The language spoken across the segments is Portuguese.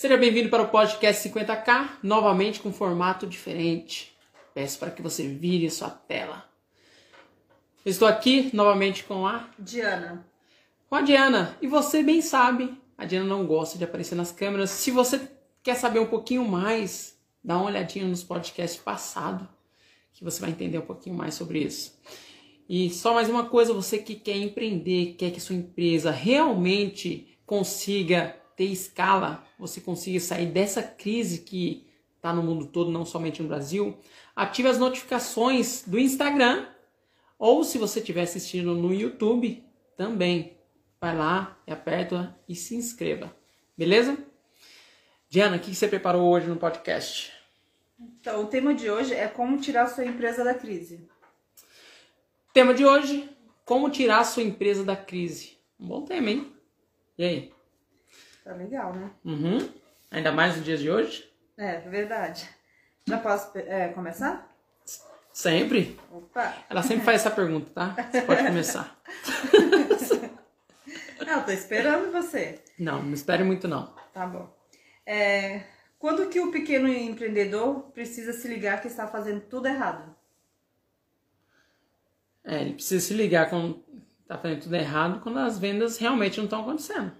Seja bem-vindo para o podcast 50K, novamente com formato diferente. Peço para que você vire sua tela. Estou aqui novamente com a Diana. Com a Diana. E você bem sabe, a Diana não gosta de aparecer nas câmeras. Se você quer saber um pouquinho mais, dá uma olhadinha nos podcasts passados, que você vai entender um pouquinho mais sobre isso. E só mais uma coisa, você que quer empreender, quer que sua empresa realmente consiga ter escala, você consiga sair dessa crise que está no mundo todo, não somente no Brasil, ative as notificações do Instagram ou se você estiver assistindo no YouTube, também vai lá aperta e se inscreva. Beleza? Diana, o que você preparou hoje no podcast? Então, o tema de hoje é como tirar sua empresa da crise. Tema de hoje: como tirar sua empresa da crise. Um bom tema, hein? E aí? Tá legal, né? Uhum. Ainda mais nos dias de hoje? É, verdade. Já posso é, começar? Sempre. Opa! Ela sempre faz essa pergunta, tá? Você pode começar. não, tô esperando você. Não, não espere muito não. Tá bom. É, quando que o pequeno empreendedor precisa se ligar que está fazendo tudo errado? É, ele precisa se ligar quando está fazendo tudo errado quando as vendas realmente não estão acontecendo.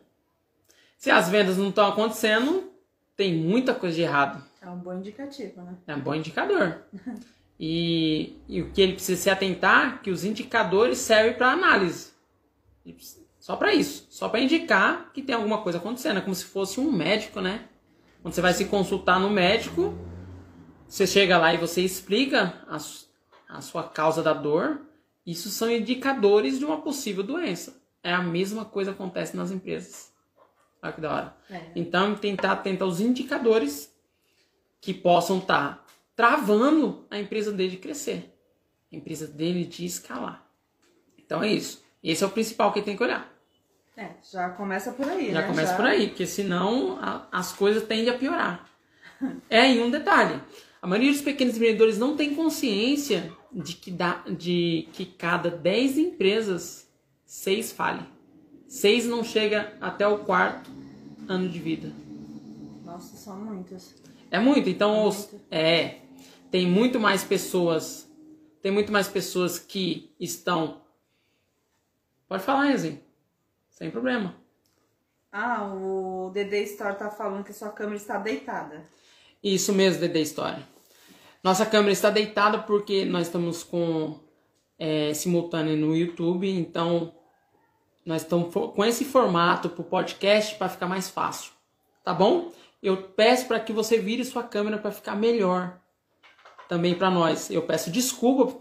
Se as vendas não estão acontecendo, tem muita coisa de errado. É um bom indicativo, né? É um bom indicador. e, e o que ele precisa se atentar que os indicadores servem para análise. Só para isso, só para indicar que tem alguma coisa acontecendo, é como se fosse um médico, né? Quando você vai se consultar no médico, você chega lá e você explica a, a sua causa da dor, isso são indicadores de uma possível doença. É a mesma coisa que acontece nas empresas. Olha que da hora. É. Então, tentar atentar aos indicadores que possam estar tá travando a empresa dele de crescer. A empresa dele de escalar. Então é isso. Esse é o principal que tem que olhar. É, já começa por aí, já né? Começa já por aí, porque senão a, as coisas tendem a piorar. é, em um detalhe. A maioria dos pequenos empreendedores não tem consciência de que, dá, de que cada 10 empresas, 6 falem. 6 não chega até o quarto ano de vida. Nossa, são muitas. É muito, então é, muito. é tem muito mais pessoas, tem muito mais pessoas que estão Pode falar, Enzinho. Sem problema. Ah, o Dede Store tá falando que sua câmera está deitada. Isso mesmo, Dede Store. Nossa câmera está deitada porque nós estamos com é, simultâneo no YouTube, então nós estamos com esse formato para o podcast para ficar mais fácil, tá bom? Eu peço para que você vire sua câmera para ficar melhor também para nós. Eu peço desculpa,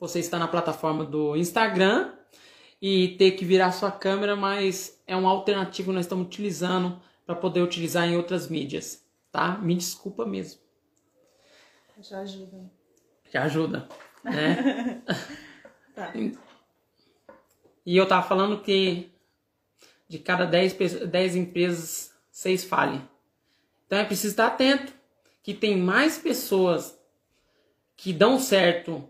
você está na plataforma do Instagram e ter que virar sua câmera, mas é uma alternativa que nós estamos utilizando para poder utilizar em outras mídias, tá? Me desculpa mesmo. Já ajuda. Já ajuda, né? tá. E eu tava falando que de cada 10, 10 empresas, 6 falem. Então é preciso estar atento que tem mais pessoas que dão certo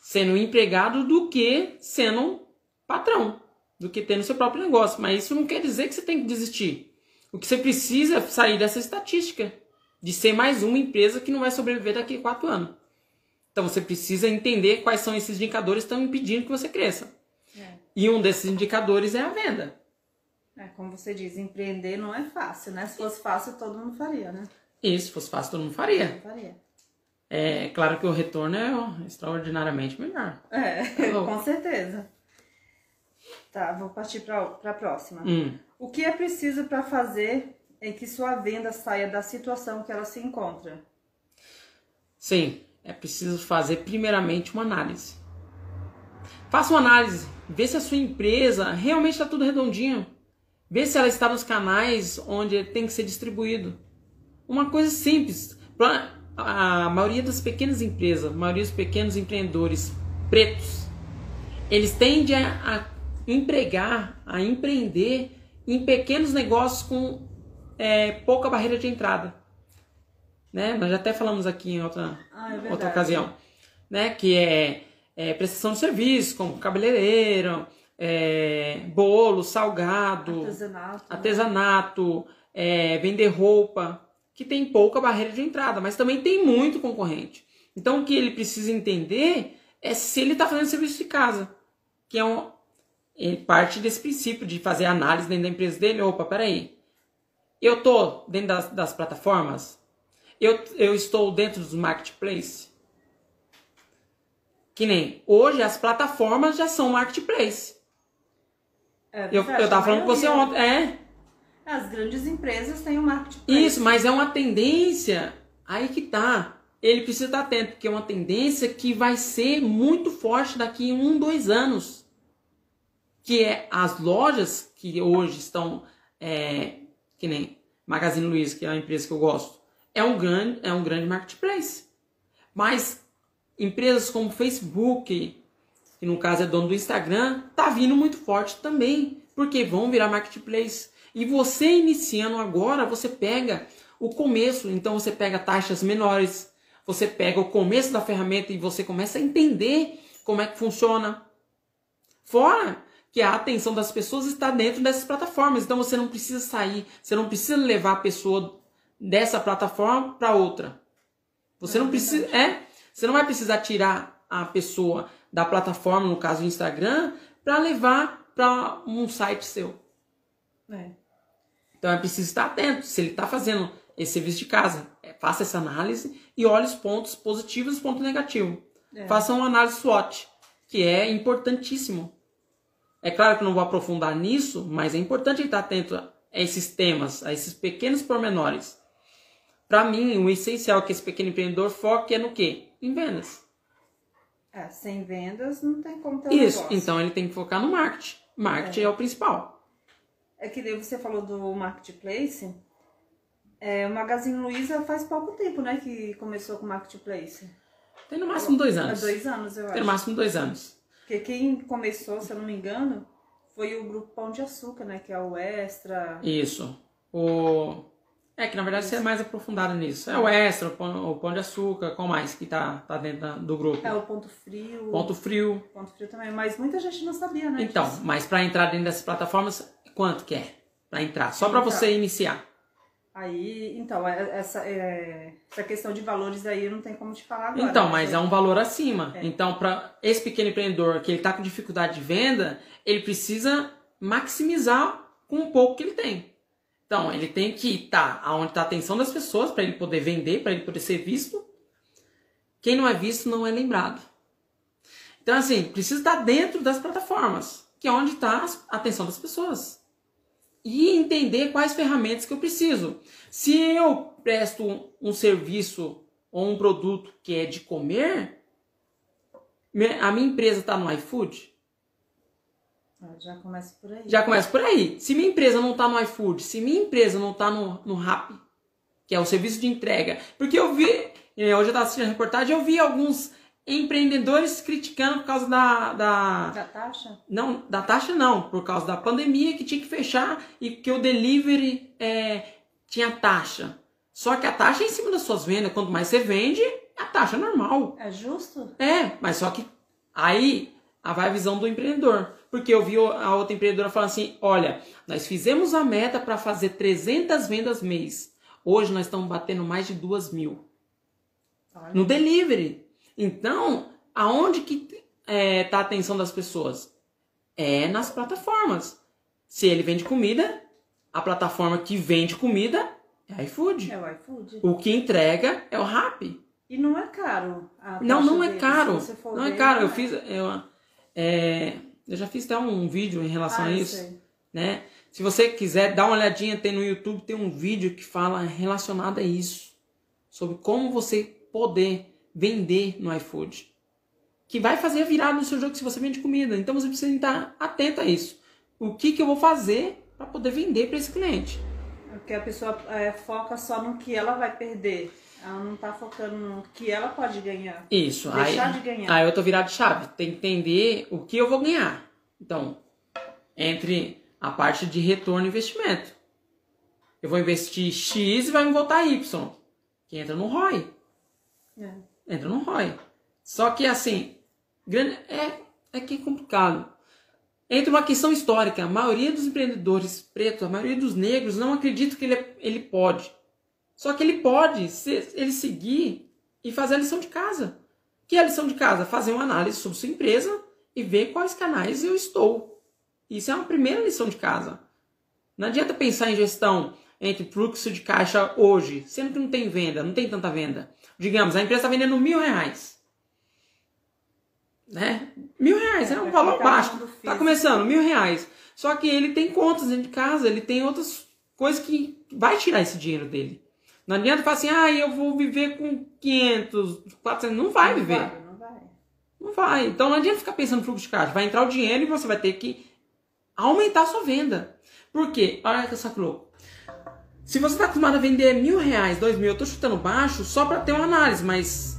sendo empregado do que sendo patrão do que ter no seu próprio negócio. Mas isso não quer dizer que você tem que desistir. O que você precisa é sair dessa estatística de ser mais uma empresa que não vai sobreviver daqui a quatro anos. Então você precisa entender quais são esses indicadores que estão impedindo que você cresça. E um desses indicadores é a venda. É, como você diz, empreender não é fácil, né? Se fosse fácil, todo mundo faria, né? Isso, se fosse fácil, todo mundo faria. faria. É claro que o retorno é extraordinariamente melhor. É, tá com certeza. Tá, vou partir para a próxima. Hum. O que é preciso para fazer em que sua venda saia da situação que ela se encontra? Sim, é preciso fazer primeiramente uma análise. Faça uma análise, vê se a sua empresa realmente está tudo redondinho. Vê se ela está nos canais onde tem que ser distribuído. Uma coisa simples. Para a maioria das pequenas empresas, a maioria dos pequenos empreendedores pretos, eles tendem a empregar, a empreender em pequenos negócios com é, pouca barreira de entrada. Né? Nós já até falamos aqui em outra, ah, é outra ocasião. Né? Que é, é prestação de serviço, como cabeleireiro, é, bolo, salgado, artesanato, artesanato é, vender roupa, que tem pouca barreira de entrada, mas também tem muito concorrente. Então o que ele precisa entender é se ele está fazendo serviço de casa, que é um, ele parte desse princípio de fazer análise dentro da empresa dele. Opa, peraí, eu tô dentro das, das plataformas, eu, eu estou dentro dos marketplace. Que nem hoje as plataformas já são marketplace. É, Eu, eu tava falando com você ontem. É, As grandes empresas têm o marketplace. Isso, mas é uma tendência. Aí que tá. Ele precisa estar atento, porque é uma tendência que vai ser muito forte daqui a um, dois anos. Que é as lojas que hoje estão. é, que nem Magazine Luiza, que é uma empresa que eu gosto. É um grande, é um grande marketplace. Mas empresas como Facebook, que no caso é dono do Instagram, tá vindo muito forte também, porque vão virar marketplace. E você iniciando agora, você pega o começo, então você pega taxas menores, você pega o começo da ferramenta e você começa a entender como é que funciona. Fora que a atenção das pessoas está dentro dessas plataformas, então você não precisa sair, você não precisa levar a pessoa dessa plataforma para outra. Você É não precisa, é, você não vai precisar tirar a pessoa da plataforma, no caso do Instagram, para levar para um site seu. É. Então é preciso estar atento. Se ele está fazendo esse serviço de casa, é, faça essa análise e olhe os pontos positivos e os pontos negativos. É. Faça uma análise SWOT, que é importantíssimo. É claro que não vou aprofundar nisso, mas é importante estar atento a esses temas, a esses pequenos pormenores. Para mim, o essencial que esse pequeno empreendedor foque é no quê? Em vendas. É, sem vendas não tem como ter um Isso, negócio. então ele tem que focar no marketing. Marketing é, o principal. É que você falou do marketplace. É, o Magazine Luiza faz pouco tempo, né, que começou com o marketplace. Tem no máximo dois anos. dois anos, eu Tem no acho. máximo dois anos. Porque quem começou, se eu não me engano, foi o grupo Pão de Açúcar, né, que é o Extra. Isso. O... É que na verdade você é mais aprofundado nisso. É o extra, o pão, o pão de açúcar, qual mais que tá, tá dentro do grupo? É o Ponto Frio. Ponto frio. Ponto Frio também. Mas muita gente não sabia, né? Então, disso. mas para entrar dentro dessas plataformas, quanto que é? Pra entrar, só para Então. você iniciar. Aí, então, é- essa, é, essa questão de valores aí não tem como te falar agora. Então, né? mas é um valor acima. É. Então, para esse pequeno empreendedor que ele tá com dificuldade de venda, ele precisa maximizar com o pouco que ele tem. Então, ele tem que estar aonde está a atenção das pessoas para ele poder vender, para ele poder ser visto. Quem não é visto não é lembrado. Então, assim, precisa estar dentro das plataformas, que é onde está a atenção das pessoas. E entender quais ferramentas que eu preciso. Se eu presto um serviço ou um produto que é de comer, me- a minha empresa está no iFood, Já começa por aí. já começa por aí. Se minha empresa não está no iFood, se minha empresa não está no, no Rappi, que é o serviço de entrega. Porque eu vi, eh, hoje eu estava assistindo a reportagem, eu vi alguns empreendedores criticando por causa da, da, Da taxa? não, da taxa não, por causa da pandemia que tinha que fechar e que o delivery é, tinha taxa. Só que a taxa é em cima das suas vendas. Quanto mais você vende, a taxa é normal. É justo? É, mas só que aí a vai a visão do empreendedor. Porque eu vi a outra empreendedora falando assim: olha, nós fizemos a meta para fazer 300 vendas mês. Hoje nós estamos batendo mais de 2 mil Olha. no delivery. Então, aonde que está a atenção das pessoas? É nas plataformas. Se ele vende comida, a plataforma que vende comida é iFood. É o iFood. O que entrega é o Rappi. E não é caro. Não, não é caro. Não é caro. Eu é. fiz. Eu, é, eu já fiz até um vídeo em relação Ah, a isso. sei. Né? Se você quiser dar uma olhadinha, tem no YouTube, tem um vídeo que fala relacionado a isso. Sobre como você poder vender no iFood. Que vai fazer virada no seu jogo se você vende comida. Então você precisa estar atento a isso. O que, que eu vou fazer para poder vender para esse cliente? Porque a pessoa é, foca só no que ela vai perder. Ela não tá focando no que ela pode ganhar. Isso. Deixar aí, de ganhar. Aí eu tô virado de chave. Tem que entender o que eu vou ganhar. Então, entre a parte de retorno e investimento. Eu vou investir X e vai me voltar Y. Que entra no ROI. É. Entra no ROI. Só que assim, grande, é, é que é complicado. entra uma questão histórica. A maioria dos empreendedores pretos, a maioria dos negros não acredita que ele, é, ele pode. Só que ele pode se ele seguir e fazer a lição de casa. Que é a lição de casa? Fazer uma análise sobre sua empresa e ver quais canais eu estou. Isso é uma primeira lição de casa. Não adianta pensar em gestão entre fluxo de caixa hoje, sendo que não tem venda, não tem tanta venda. Digamos, a empresa está vendendo mil reais. Né? Mil reais é um valor baixo. Está começando, mil reais. Só que ele tem contas dentro de casa, ele tem outras coisas que vai tirar esse dinheiro dele. Não adianta falar assim, ah, eu vou viver com 500, 400. Não vai não viver. Vai, não vai. Não vai. Então não adianta ficar pensando no fluxo de caixa. Vai entrar o dinheiro e você vai ter que aumentar a sua venda. Por quê? Olha que saco louco. Se você está acostumado a vender mil reais, dois mil, eu estou chutando baixo só para ter uma análise, mas.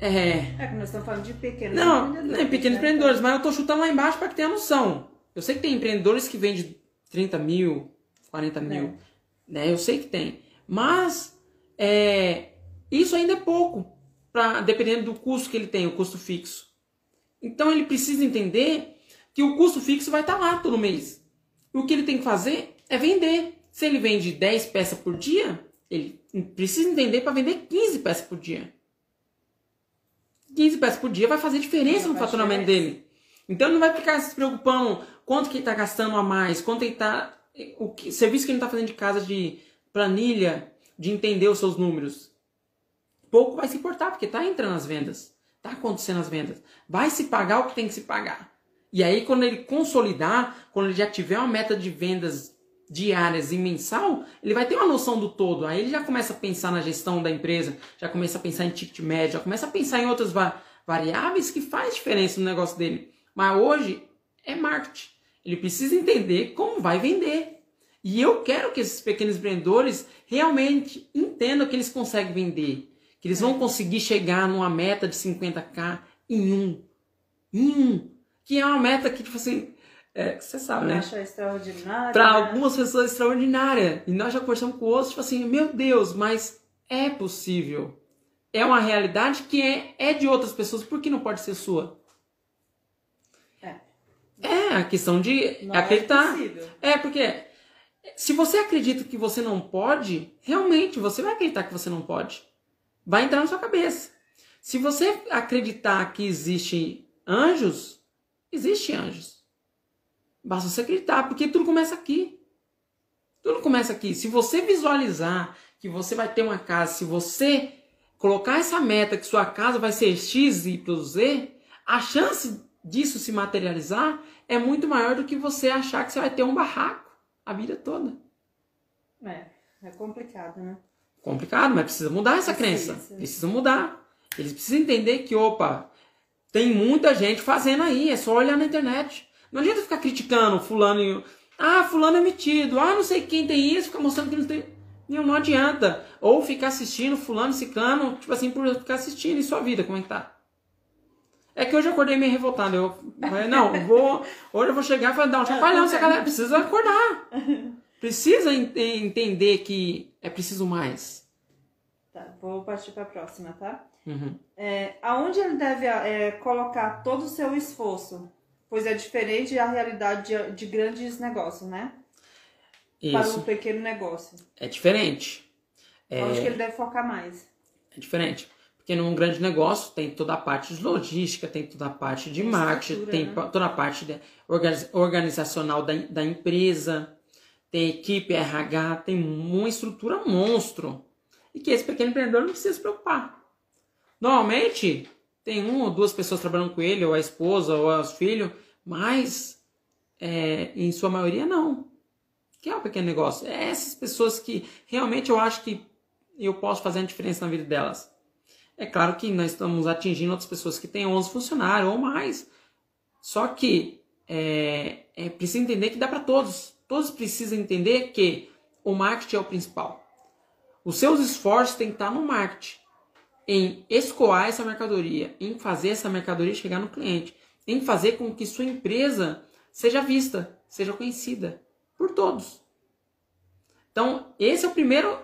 É. É que nós estamos falando de pequenos não, empreendedores. Não, é pequenos né? empreendedores, mas eu estou chutando lá embaixo para que tenha noção. Eu sei que tem empreendedores que vendem 30 mil, 40 mil. É. Né? Eu sei que tem. Mas é, isso ainda é pouco, pra, dependendo do custo que ele tem, o custo fixo. Então ele precisa entender que o custo fixo vai estar tá lá todo mês. O que ele tem que fazer é vender. Se ele vende 10 peças por dia, ele precisa entender para vender 15 peças por dia. 15 peças por dia vai fazer diferença no faturamento dele. Então ele não vai ficar se preocupando quanto que ele está gastando a mais, quanto ele está. O que, serviço que ele está fazendo de casa de planilha, de entender os seus números. Pouco vai se importar, porque está entrando as vendas. Está acontecendo as vendas. Vai se pagar o que tem que se pagar. E aí, quando ele consolidar, quando ele já tiver uma meta de vendas diárias e mensal, ele vai ter uma noção do todo. Aí ele já começa a pensar na gestão da empresa, já começa a pensar em ticket médio, já começa a pensar em outras va variáveis que faz diferença no negócio dele. Mas hoje é marketing. Ele precisa entender como vai vender. E eu quero que esses pequenos empreendedores realmente entendam que eles conseguem vender, que eles vão conseguir chegar numa meta de 50k em um. Em um. Que é uma meta que, tipo assim, é, você sabe, né? Extraordinária. Para né? algumas pessoas é extraordinária. E nós já conversamos com outros, tipo assim, meu Deus, mas é possível. É uma realidade que é, é de outras pessoas, por que não pode ser sua? É. É a questão de não acreditar. É, é, porque se você acredita que você não pode, realmente você vai acreditar que você não pode. Vai entrar na sua cabeça. Se você acreditar que existe anjos, existe anjos. Basta você acreditar, porque tudo começa aqui. Tudo começa aqui. Se você visualizar que você vai ter uma casa, se você colocar essa meta que sua casa vai ser X, Y, Z, a chance disso se materializar é muito maior do que você achar que você vai ter um barraco a vida toda. É, é complicado, né? Complicado, mas precisa mudar essa crença. Precisa mudar. Eles precisam entender que, opa, tem muita gente fazendo aí, é só olhar na internet. Não adianta ficar criticando fulano e. Ah, fulano é metido. Ah, não sei quem tem isso, ficar mostrando que não tem. Não, não adianta. Ou ficar assistindo fulano, ciclano, tipo assim, por ficar assistindo em sua vida, como é que tá? É que hoje eu acordei meio revoltado. Eu falei, não, vou, hoje eu vou chegar e falar, não, chacoalhão, essa galera precisa acordar. Precisa ent entender que é preciso mais. Tá, vou partir para a próxima, tá? Uhum. É, aonde ele deve é, colocar todo o seu esforço? Pois é diferente a realidade de, de grandes negócios, né? Isso. Para um pequeno negócio. É diferente. É... Onde que ele deve focar mais? É diferente. Porque num grande negócio tem toda a parte de logística, tem toda a parte de marketing, tem né? toda a parte de organizacional da, da empresa, tem equipe RH, tem uma estrutura monstro. E que esse pequeno empreendedor não precisa se preocupar. Normalmente, tem uma ou duas pessoas trabalhando com ele, ou a esposa, ou os filhos, mas é, em sua maioria não. Que é um pequeno negócio. É essas pessoas que realmente eu acho que eu posso fazer a diferença na vida delas. É claro que nós estamos atingindo outras pessoas que têm 11 funcionários ou mais. Só que é, é preciso entender que dá para todos. Todos precisam entender que o marketing é o principal. Os seus esforços têm que estar no marketing, em escoar essa mercadoria, em fazer essa mercadoria chegar no cliente, em fazer com que sua empresa seja vista, seja conhecida por todos. Então, esse é o primeiro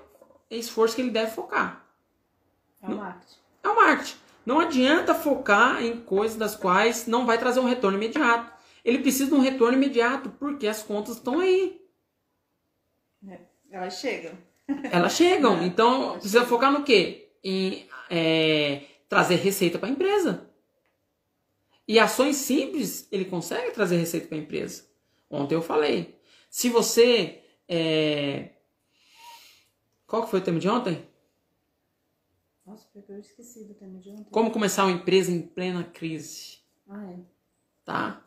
esforço que ele deve focar. É o marketing. É o marketing. Não adianta focar em coisas das quais não vai trazer um retorno imediato. ele precisa de um retorno imediato, porque as contas estão aí. É, elas chegam. Elas chegam. Então, precisa focar no quê? Em é, trazer receita para a empresa. E ações simples, ele consegue trazer receita para a empresa. Ontem eu falei. Se você. É... Qual que foi o tema de ontem? Nossa, eu esqueci do tema de ontem. Como começar uma empresa em plena crise. Ah, é. Tá?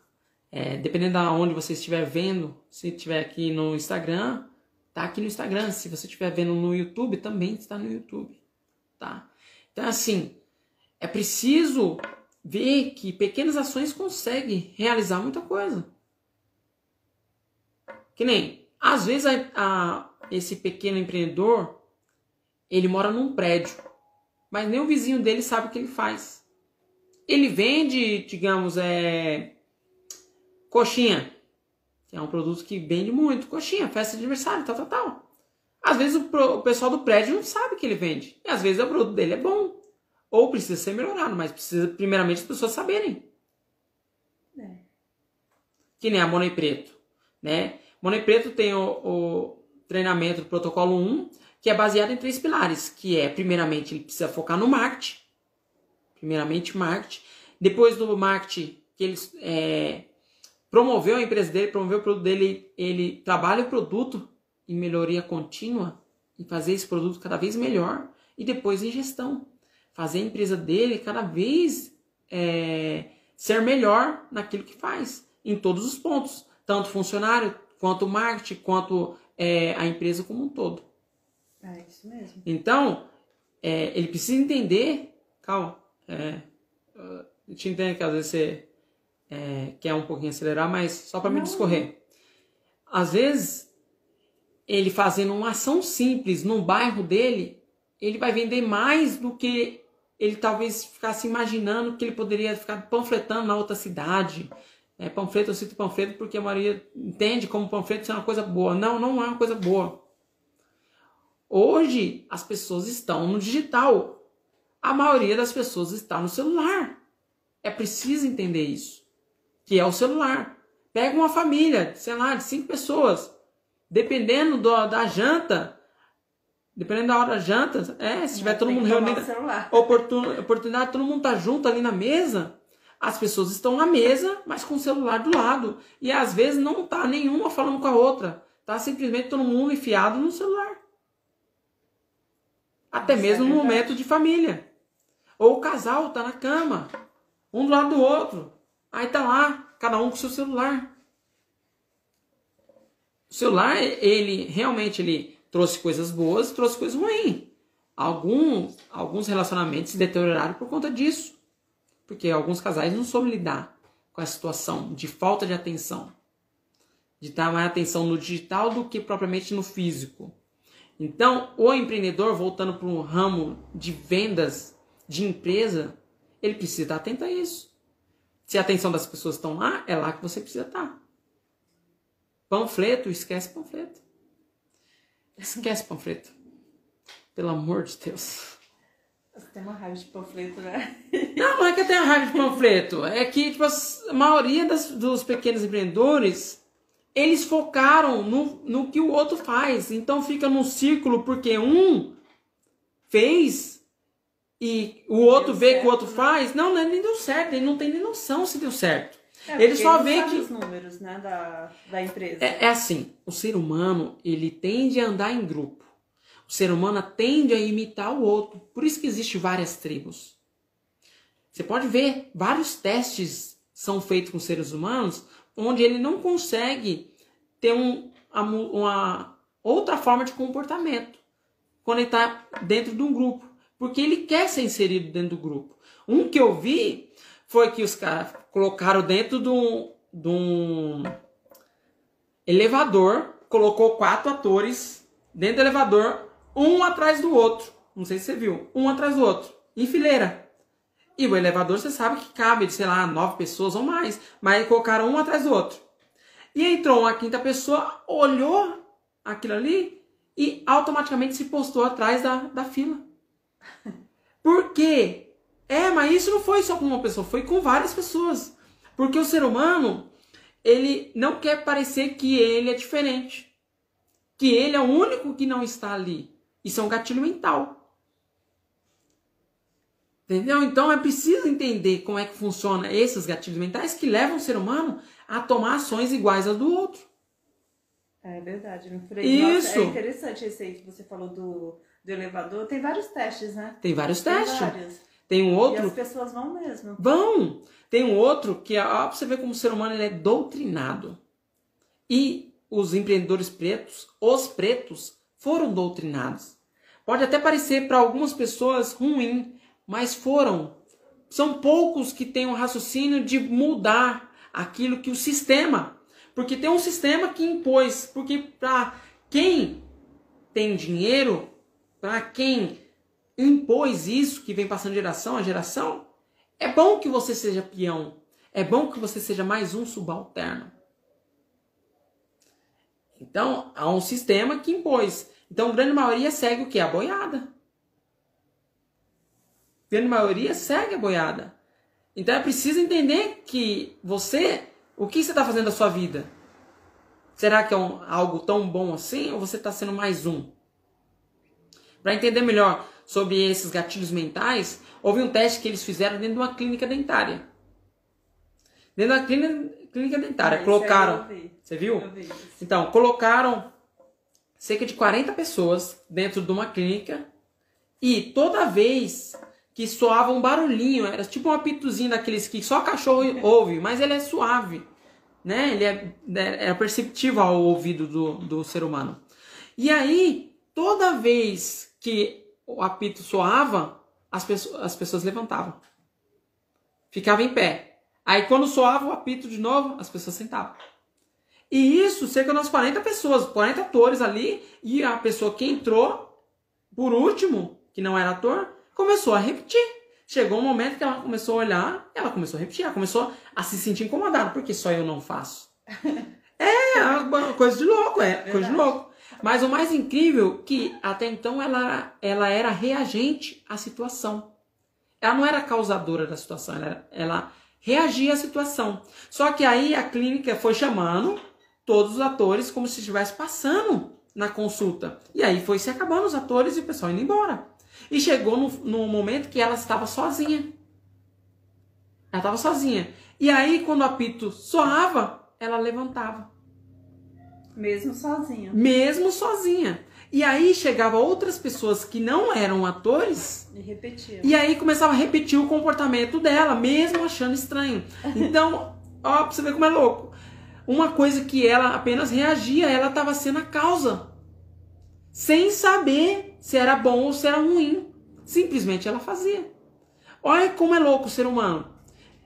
É, dependendo de onde você estiver vendo, se estiver aqui no Instagram, tá aqui no Instagram. Se você estiver vendo no YouTube, também está no YouTube. Tá? Então, assim, é preciso ver que pequenas ações conseguem realizar muita coisa. Que nem, às vezes, a, a, esse pequeno empreendedor, ele mora num prédio, mas nem o vizinho dele sabe o que ele faz. Ele vende, digamos, é, coxinha, que é um produto que vende muito, coxinha, festa de aniversário, tal, tal, tal. Às vezes o, o pessoal do prédio não sabe o que ele vende. E às vezes o produto dele é bom. Ou precisa ser melhorado, mas precisa primeiramente as pessoas saberem. É. Que nem a Money Preto, né? Money Preto tem o, o treinamento do protocolo 1, que é baseado em três pilares, que é, primeiramente, ele precisa focar no marketing. Primeiramente, marketing. Depois do marketing, que ele é, promoveu a empresa dele, promoveu o produto dele, ele trabalha o produto em melhoria contínua e fazer esse produto cada vez melhor. E depois em gestão fazer a empresa dele cada vez é, ser melhor naquilo que faz, em todos os pontos, tanto funcionário, quanto marketing, quanto é, a empresa como um todo. É isso mesmo. Então, é, ele precisa entender, calma, é, eu te entendo que às vezes você é, quer um pouquinho acelerar, mas só para me discorrer. Às vezes, ele fazendo uma ação simples no bairro dele, ele vai vender mais do que ele talvez ficasse imaginando que ele poderia ficar panfletando na outra cidade. É, panfleto, eu cito panfleto porque a maioria entende como panfleto ser uma coisa boa. Não, não é uma coisa boa. Hoje, as pessoas estão no digital. A maioria das pessoas está no celular. É preciso entender isso. Que é o celular. Pega uma família, sei lá, de cinco pessoas. Dependendo do, da janta, Dependendo da hora da janta, é, se tiver todo mundo reunido, oportun, oportunidade, todo mundo tá junto ali na mesa, as pessoas estão na mesa, mas com o celular do lado. E às vezes não tá nenhuma falando com a outra. Tá simplesmente todo mundo enfiado no celular. Até Isso mesmo é no momento de família. Ou o casal tá na cama, um do lado do outro. Aí tá lá, cada um com seu celular. O celular, ele realmente ele trouxe coisas boas, trouxe coisas ruins. Alguns, alguns relacionamentos se deterioraram por conta disso. Porque alguns casais não soube lidar com a situação de falta de atenção. De dar mais atenção no digital do que propriamente no físico. Então, o empreendedor, voltando para um ramo de vendas de empresa, ele precisa estar atento a isso. Se a atenção das pessoas estão lá, é lá que você precisa estar. Panfleto, esquece panfleto. Esquece panfleto. Pelo amor de Deus. Você tem uma raiva de panfleto, né? Não, não é que eu tenho raiva de panfleto. É que, tipo, a maioria das, dos pequenos empreendedores, eles focaram no, no que o outro faz. Então fica num círculo porque um fez e o outro vê que o outro né? faz. Não, não, nem deu certo. Ele não tem nem noção se deu certo. É, ele só vê que os números, né, da, da empresa. É, é, assim, o ser humano ele tende a andar em grupo. O ser humano tende a imitar o outro. Por isso que existe várias tribos. Você pode ver vários testes são feitos com seres humanos onde ele não consegue ter um, uma outra forma de comportamento quando ele está dentro de um grupo, porque ele quer ser inserido dentro do grupo. Um que eu vi foi que os caras colocaram dentro de um, de um elevador, colocou quatro atores dentro do elevador, um atrás do outro. Não sei se você viu, um atrás do outro, em fileira. E o elevador você sabe que cabe, sei lá, nove pessoas ou mais, mas colocaram um atrás do outro. E entrou uma quinta pessoa, olhou aquilo ali e automaticamente se postou atrás da, da fila. Por quê? É, mas isso não foi só com uma pessoa, foi com várias pessoas. Porque o ser humano, ele não quer parecer que ele é diferente. Que ele é o único que não está ali. Isso é um gatilho mental. Entendeu? Então é preciso entender como é que funciona esses gatilhos mentais que levam o ser humano a tomar ações iguais às do outro. É verdade. Isso. Nossa, é interessante esse aí que você falou do, do elevador. Tem vários testes, né? Tem vários Tem testes. Vários. Tem um outro. E as pessoas vão mesmo. Vão! Tem um outro que, ó, pra você ver como o ser humano ele é doutrinado. E os empreendedores pretos, os pretos, foram doutrinados. Pode até parecer para algumas pessoas ruim, mas foram. São poucos que têm o raciocínio de mudar aquilo que o sistema. Porque tem um sistema que impôs. Porque para quem tem dinheiro, para quem impôs isso, que vem passando geração a geração, é bom que você seja peão. É bom que você seja mais um subalterno. Então, há um sistema que impôs. Então, a grande maioria segue o que? A boiada grande maioria segue a boiada. Então é preciso entender que você, o que você está fazendo da sua vida? Será que é um, algo tão bom assim ou você está sendo mais um? Para entender melhor sobre esses gatilhos mentais, houve um teste que eles fizeram dentro de uma clínica dentária. Dentro da clínica, clínica dentária, ah, colocaram. Você viu? Então, colocaram cerca de 40 pessoas dentro de uma clínica e toda vez que soava um barulhinho, era tipo um apitozinho daqueles que só cachorro ouve, mas ele é suave, né? Ele é, é, é perceptível ao ouvido do, do ser humano. E aí, toda vez que o apito soava, as pessoas, as pessoas levantavam. Ficavam em pé. Aí quando soava o apito de novo, as pessoas sentavam. E isso, cerca de umas 40 pessoas, 40 atores ali, e a pessoa que entrou, por último, que não era ator, começou a repetir. Chegou um momento que ela começou a olhar, ela começou a repetir, ela começou a se sentir incomodada, porque só eu não faço. é, é coisa de louco, é, coisa de louco. Mas o mais incrível é que até então ela, ela era reagente à situação. Ela não era causadora da situação, ela, ela reagia à situação. Só que aí a clínica foi chamando todos os atores como se estivesse passando na consulta. E aí foi se acabando os atores e o pessoal indo embora. E chegou no, no momento que ela estava sozinha. Ela estava sozinha. E aí, quando o apito soava, ela levantava. Mesmo sozinha. Mesmo sozinha. E aí chegava outras pessoas que não eram atores. E repetia. E aí começava a repetir o comportamento dela, mesmo achando estranho. Então, ó, pra você ver como é louco. Uma coisa que ela apenas reagia, ela estava sendo a causa. Sem saber se era bom ou se era ruim. Simplesmente ela fazia. Olha como é louco o ser humano.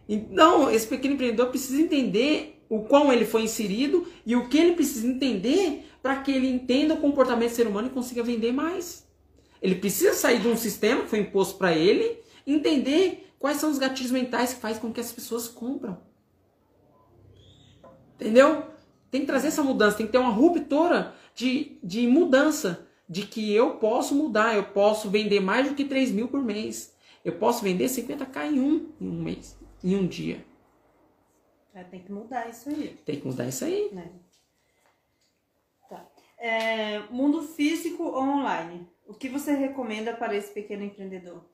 Então, esse pequeno empreendedor precisa entender o quão ele foi inserido e o que ele precisa entender para que ele entenda o comportamento do ser humano e consiga vender mais. Ele precisa sair de um sistema que foi imposto para ele, entender quais são os gatilhos mentais que fazem com que as pessoas compram. Entendeu? Tem que trazer essa mudança, tem que ter uma ruptura de, de mudança de que eu posso mudar, eu posso vender mais do que 3 mil por mês. Eu posso vender 50k em um, em um mês, em um dia. É, tem que mudar isso aí. Tem que mudar isso aí. Né? Tá. É, mundo físico ou online? O que você recomenda para esse pequeno empreendedor?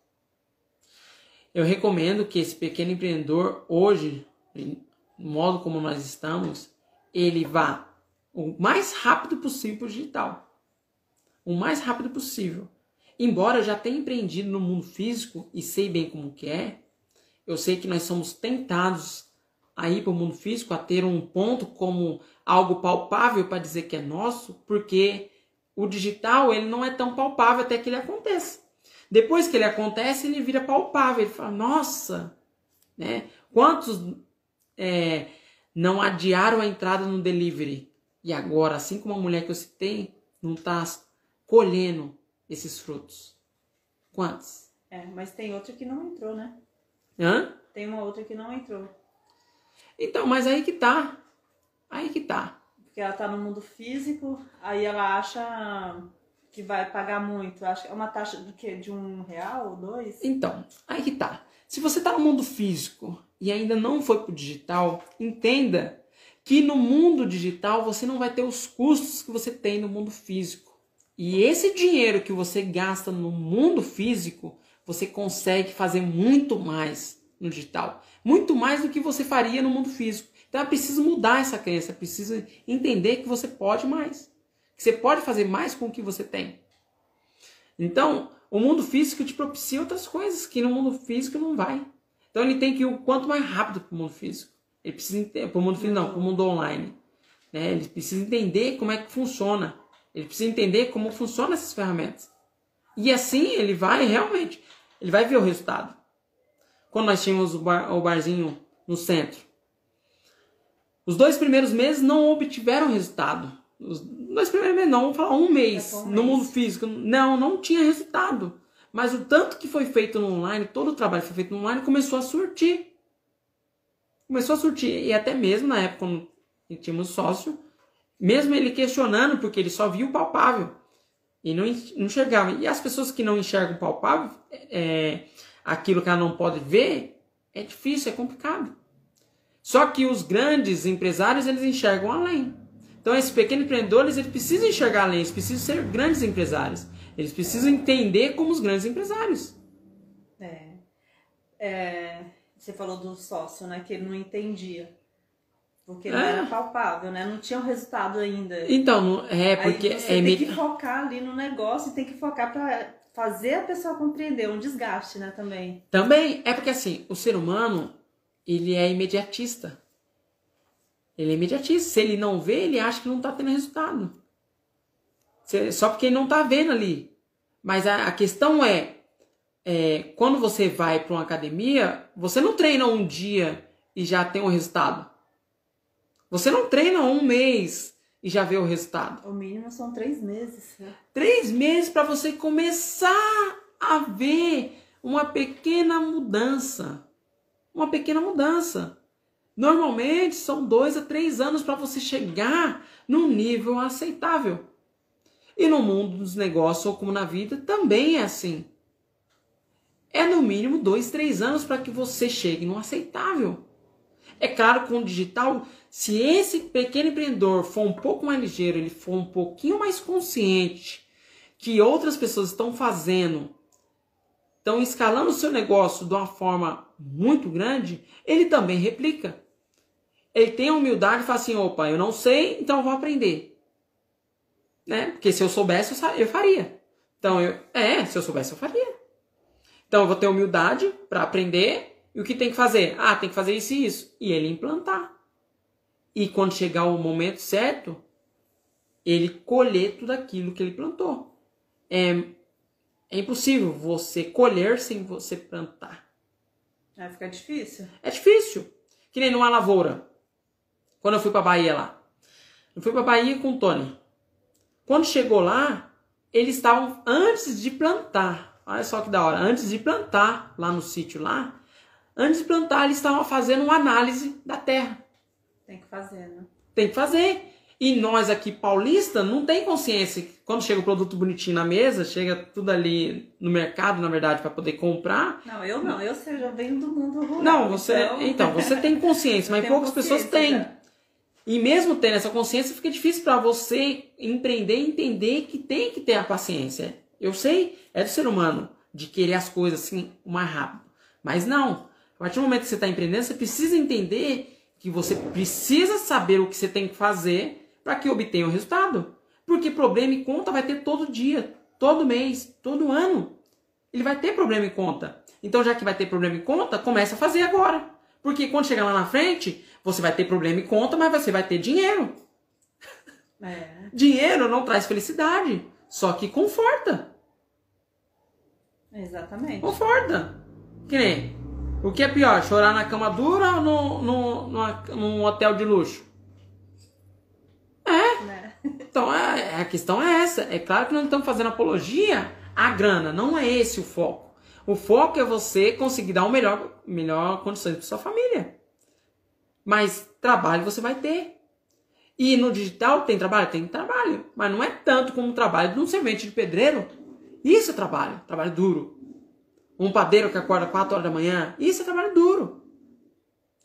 Eu recomendo que esse pequeno empreendedor, hoje, no modo como nós estamos, ele vá o mais rápido possível para o digital o mais rápido possível. Embora eu já tenha empreendido no mundo físico e sei bem como que é, eu sei que nós somos tentados a ir para o mundo físico, a ter um ponto como algo palpável para dizer que é nosso, porque o digital ele não é tão palpável até que ele aconteça. Depois que ele acontece, ele vira palpável. Ele fala, nossa, né? Quantos é, não adiaram a entrada no delivery? E agora, assim como a mulher que eu citei, não está colhendo esses frutos? Quantos? É, mas tem outra que não entrou, né? Hã? Tem uma outra que não entrou. Então, mas aí que tá. Aí que tá. Porque ela tá no mundo físico, aí ela acha que vai pagar muito. Acho que é uma taxa do quê? De um real ou dois? Então, aí que tá. Se você tá no mundo físico e ainda não foi pro digital, entenda que no mundo digital você não vai ter os custos que você tem no mundo físico. E esse dinheiro que você gasta no mundo físico, você consegue fazer muito mais no digital. Muito mais do que você faria no mundo físico. Então é preciso mudar essa crença, é preciso entender que você pode mais. Que você pode fazer mais com o que você tem. Então, o mundo físico te propicia outras coisas que no mundo físico não vai. Então ele tem que ir o quanto mais rápido para o mundo físico. Ele precisa para o mundo físico não, para o mundo online. Né? Ele precisa entender como é que funciona. Ele precisa entender como funcionam essas ferramentas. E assim ele vai realmente, ele vai ver o resultado. Quando nós tínhamos o, bar, o barzinho no centro, os dois primeiros meses não obtiveram resultado. Os dois primeiros meses, não, vamos falar um mês um no mundo físico. Não, não tinha resultado. Mas o tanto que foi feito no online, todo o trabalho que foi feito no online, começou a surtir. Começou a surtir. E até mesmo na época, quando tínhamos sócio, mesmo ele questionando, porque ele só via o palpável. E não, enxergava. E as pessoas que não enxergam o palpável, é, aquilo que ela não pode ver, é difícil, é complicado. Só que os grandes empresários, eles enxergam além. Então, esses pequenos empreendedores, eles precisam enxergar além, eles precisam ser grandes empresários. Eles precisam entender como os grandes empresários. É. é você falou do sócio, né? Que ele não entendia. Porque não é. era palpável, né? Não tinha o um resultado ainda. Então, é porque... Aí você é tem que focar ali no negócio e tem que focar para fazer a pessoa compreender. Um desgaste, né? Também. Também. É porque, assim, o ser humano, ele é imediatista. Ele é imediatista. Se ele não vê, ele acha que não está tendo resultado. Só porque ele não está vendo ali. Mas a, a questão é, é, quando você vai para uma academia, você não treina um dia e já tem um resultado. Você não treina um mês e já vê o resultado. O mínimo são três meses. Né? Três meses para você começar a ver uma pequena mudança. Uma pequena mudança. Normalmente são dois a três anos para você chegar num nível aceitável. E no mundo dos negócios, ou como na vida, também é assim. É no mínimo dois, três anos para que você chegue no aceitável. É claro que com o digital, se esse pequeno empreendedor for um pouco mais ligeiro, ele for um pouquinho mais consciente que outras pessoas estão fazendo, estão escalando o seu negócio de uma forma muito grande, ele também replica. Ele tem a humildade e fala assim: opa, eu não sei, então vou aprender né? Porque se eu soubesse, eu faria. Então, eu, é, se eu soubesse, eu faria. Então, eu vou ter humildade para aprender. E o que tem que fazer? Ah, tem que fazer isso e isso. E ele implantar. E quando chegar o momento certo, ele colher tudo aquilo que ele plantou. É, é impossível você colher sem você plantar. Vai ficar difícil. É difícil. Que nem numa lavoura. Quando eu fui pra Bahia lá. Eu fui pra Bahia com o Tony. Quando chegou lá, eles estavam antes de plantar. Olha só que da hora. Antes de plantar lá no sítio lá, antes de plantar, eles estavam fazendo uma análise da terra. Tem que fazer, né? Tem que fazer. E nós aqui, paulista, não tem consciência. Quando chega o produto bonitinho na mesa, chega tudo ali no mercado, na verdade, para poder comprar. Não, eu não. Eu já venho do mundo rural. Não, você. Então, então você tem consciência, mas poucas pessoas têm. Já. E mesmo tendo essa consciência, fica difícil para você empreender e entender que tem que ter a paciência. Eu sei, é do ser humano de querer as coisas assim o mais rápido. Mas não. A partir do momento que você está empreendendo, você precisa entender que você precisa saber o que você tem que fazer para que obtenha o resultado. Porque problema e conta vai ter todo dia, todo mês, todo ano. Ele vai ter problema em conta. Então, já que vai ter problema em conta, começa a fazer agora. Porque quando chegar lá na frente, você vai ter problema em conta, mas você vai ter dinheiro. É. Dinheiro não traz felicidade, só que conforta. Exatamente. Conforta. Que nem. O que é pior, chorar na cama dura ou no, no, no, num hotel de luxo? É. é. Então é, a questão é essa. É claro que nós estamos fazendo apologia à grana, não é esse o foco. O foco é você conseguir dar o melhor, melhor condições para sua família. Mas trabalho você vai ter. E no digital tem trabalho? Tem trabalho. Mas não é tanto como o trabalho de um servente de pedreiro. Isso é trabalho. Trabalho duro. Um padeiro que acorda 4 horas da manhã. Isso é trabalho duro.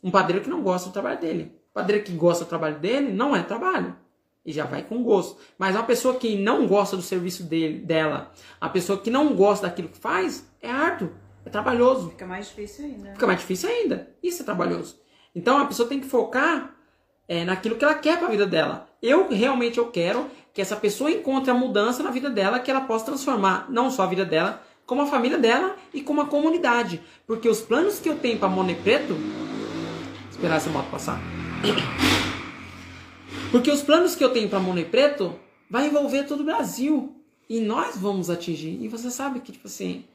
Um padeiro que não gosta do trabalho dele. padeiro que gosta do trabalho dele, não é trabalho. E já vai com gosto. Mas uma pessoa que não gosta do serviço dele, dela, a pessoa que não gosta daquilo que faz, é árduo, é trabalhoso. Fica mais difícil ainda. Fica mais difícil ainda. Isso é trabalhoso. Então a pessoa tem que focar é, naquilo que ela quer para a vida dela. Eu realmente eu quero que essa pessoa encontre a mudança na vida dela, que ela possa transformar não só a vida dela, como a família dela e como a comunidade. Porque os planos que eu tenho para Monet Preto. Esperar essa moto passar. Porque os planos que eu tenho para Monet Preto vai envolver todo o Brasil. E nós vamos atingir. E você sabe que, tipo assim,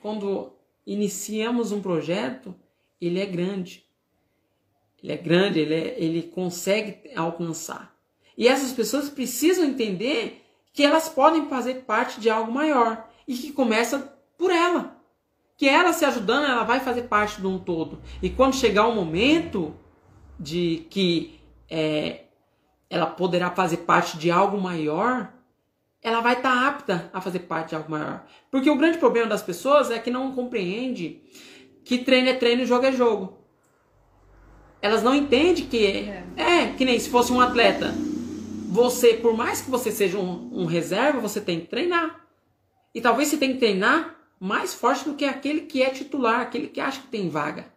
quando iniciamos um projeto, ele é grande. Ele é grande, ele, é, ele consegue alcançar. E essas pessoas precisam entender que elas podem fazer parte de algo maior e que começa por ela. Que ela se ajudando, ela vai fazer parte de um todo. E quando chegar o momento de que é, ela poderá fazer parte de algo maior, ela vai estar tá apta a fazer parte de algo maior. Porque o grande problema das pessoas é que não compreende que treino é treino e jogo é jogo. Elas não entendem que é, é que nem se fosse um atleta. Você, por mais que você seja um, um reserva, você tem que treinar. E talvez você tenha que treinar mais forte do que aquele que é titular, aquele que acha que tem vaga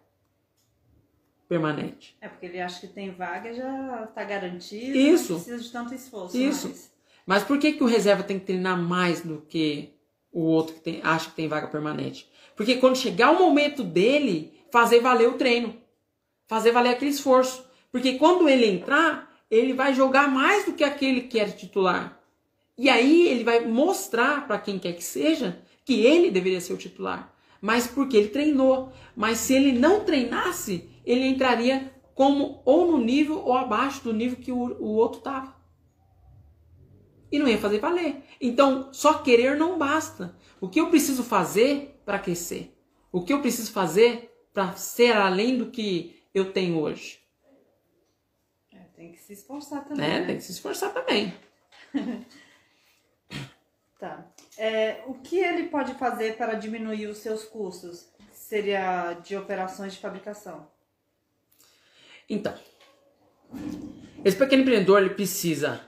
permanente. É porque ele acha que tem vaga já está garantido. Isso. Não precisa de tanto esforço. Isso. Mais. Mas por que, que o reserva tem que treinar mais do que o outro que tem, acha que tem vaga permanente? Porque quando chegar o momento dele, fazer valer o treino. Fazer valer aquele esforço. Porque quando ele entrar, ele vai jogar mais do que aquele que era titular. E aí ele vai mostrar para quem quer que seja que ele deveria ser o titular, mas porque ele treinou. Mas se ele não treinasse, ele entraria como ou no nível ou abaixo do nível que o, o outro estava. E não ia fazer valer. Então, só querer não basta. O que eu preciso fazer para crescer? O que eu preciso fazer para ser além do que eu tenho hoje? Tem que se esforçar também. É, né? tem que se esforçar também. Tá. É, o que ele pode fazer para diminuir os seus custos? Seria de operações de fabricação. Então, esse pequeno empreendedor ele precisa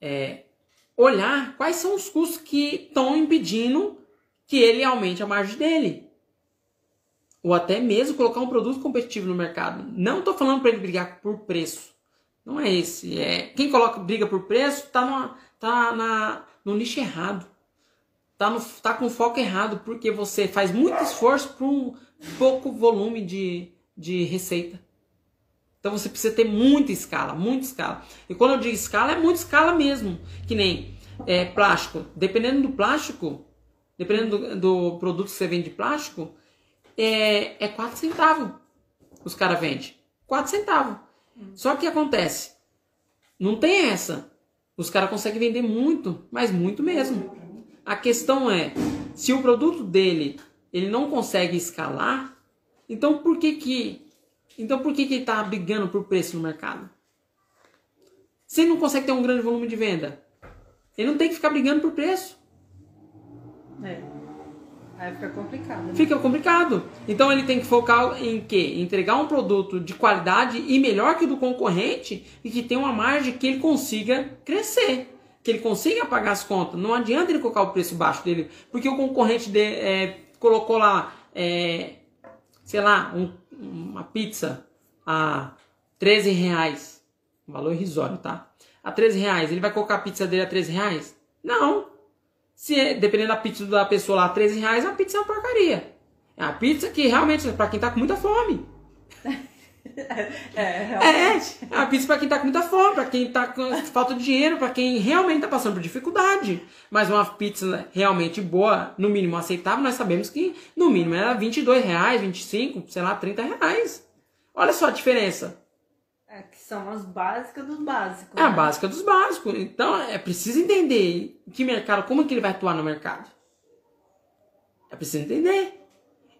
é, olhar quais são os custos que estão impedindo que ele aumente a margem dele. Ou até mesmo colocar um produto competitivo no mercado. Não estou falando para ele brigar por preço. Não é esse. É, quem coloca briga por preço está tá na, no nicho errado. Tá, no, tá com foco errado, porque você faz muito esforço para um pouco volume de, de receita. Então você precisa ter muita escala, muita escala. E quando eu digo escala, é muita escala mesmo. Que nem é, plástico. Dependendo do plástico, dependendo do, do produto que você vende de plástico, é, é 4 centavos. Os caras vendem. 4 centavos. Só que acontece, não tem essa. Os caras conseguem vender muito, mas muito mesmo. A questão é, se o produto dele ele não consegue escalar, então por que que então por que que ele está brigando por preço no mercado? Se ele não consegue ter um grande volume de venda, ele não tem que ficar brigando por preço. É. Aí fica complicado. Né? Fica complicado. Então ele tem que focar em quê? Entregar um produto de qualidade e melhor que o do concorrente e que tenha uma margem que ele consiga crescer. Que ele consiga pagar as contas. Não adianta ele colocar o preço baixo dele, porque o concorrente de, é, colocou lá, é, sei lá, um, uma pizza a 13 reais. Valor irrisório, tá? A 13 reais. Ele vai colocar a pizza dele a 13 reais? Não. Se é, dependendo da pizza da pessoa lá, 13 reais, a pizza é uma porcaria. É uma pizza que realmente é pra quem tá com muita fome. É, realmente. É, é uma pizza pra quem tá com muita fome, pra quem tá com falta de dinheiro, pra quem realmente tá passando por dificuldade. Mas uma pizza realmente boa, no mínimo aceitável, nós sabemos que no mínimo era 22 reais, 25, sei lá, 30 reais. Olha só a diferença. É, que são as básicas dos básicos. É a né? básica dos básicos. Então é preciso entender que mercado, como é que ele vai atuar no mercado. É preciso entender.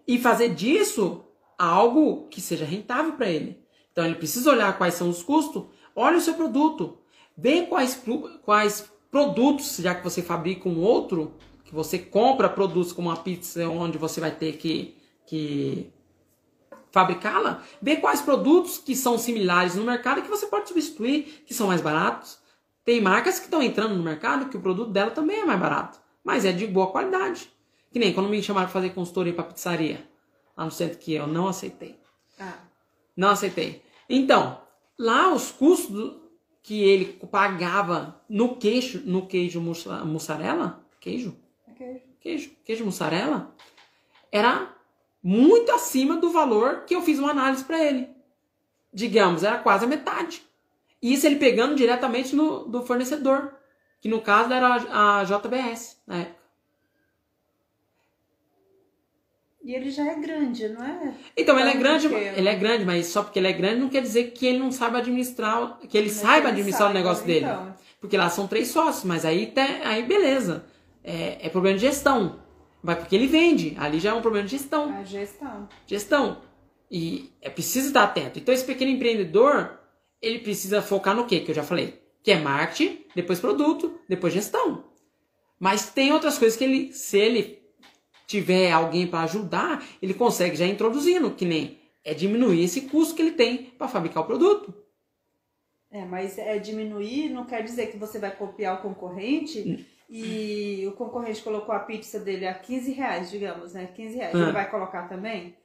E fazer disso algo que seja rentável para ele. Então ele precisa olhar quais são os custos, olha o seu produto, vê quais, quais produtos, já que você fabrica um outro, que você compra produtos como uma pizza onde você vai ter que, que fabricá-la, ver quais produtos que são similares no mercado que você pode substituir, que são mais baratos. Tem marcas que estão entrando no mercado que o produto dela também é mais barato, mas é de boa qualidade. Que nem quando me chamaram para fazer consultoria para pizzaria, lá no centro que eu não aceitei. Ah. Não aceitei. Então, lá os custos que ele pagava no queijo, no queijo mussarela, queijo? É queijo. Queijo, queijo mussarela, era muito acima do valor que eu fiz uma análise para ele. Digamos, era quase a metade. Isso ele pegando diretamente no, do fornecedor, que no caso era a, a JBS na época. E ele já é grande, não é? Então, ele é grande, ele é grande, mas só porque ele é grande não quer dizer que ele não saiba administrar, que ele mas saiba ele administrar sabe, o negócio então. dele. Porque lá são três sócios, mas aí, aí beleza. É, é problema de gestão. Vai porque ele vende. Ali já é um problema de gestão. A gestão. Gestão. E é preciso estar atento. Então esse pequeno empreendedor, ele precisa focar no quê? Que eu já falei. Que é marketing, depois produto, depois gestão. Mas tem outras coisas que ele, se ele tiver alguém para ajudar, ele consegue já introduzindo, que nem é diminuir esse custo que ele tem para fabricar o produto. É, mas é diminuir não quer dizer que você vai copiar o concorrente. E o concorrente colocou a pizza dele a 15 reais, digamos, né? 15 reais. Ele ah. vai colocar também?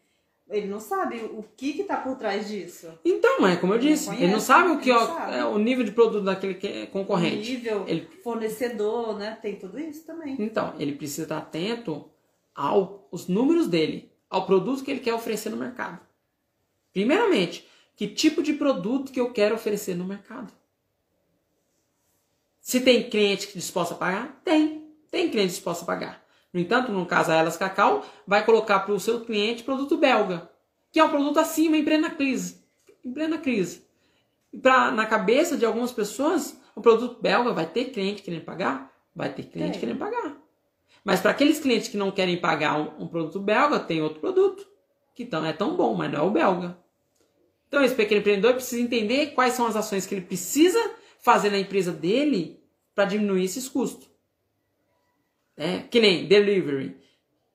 Ele não sabe o que que tá por trás disso. Então, é como eu disse, ele não, ele não sabe o que ó, é o nível de produto daquele é concorrente. O nível, ele... fornecedor, né? Tem tudo isso também. Então, ele precisa estar atento aos números dele, ao produto que ele quer oferecer no mercado. Primeiramente, que tipo de produto que eu quero oferecer no mercado? Se tem cliente que disposto a pagar? Tem. Tem cliente disposto a pagar. No entanto, no caso a Elas Cacau, vai colocar para o seu cliente produto belga, que é um produto acima em plena crise. Em plena crise. Pra, na cabeça de algumas pessoas, o produto belga vai ter cliente querendo pagar? Vai ter cliente querendo pagar. Mas para aqueles clientes que não querem pagar um, um, produto belga, tem outro produto, que não é tão bom, mas não é o belga. Então esse pequeno empreendedor precisa entender quais são as ações que ele precisa fazer na empresa dele para diminuir esses custos. É, que nem delivery.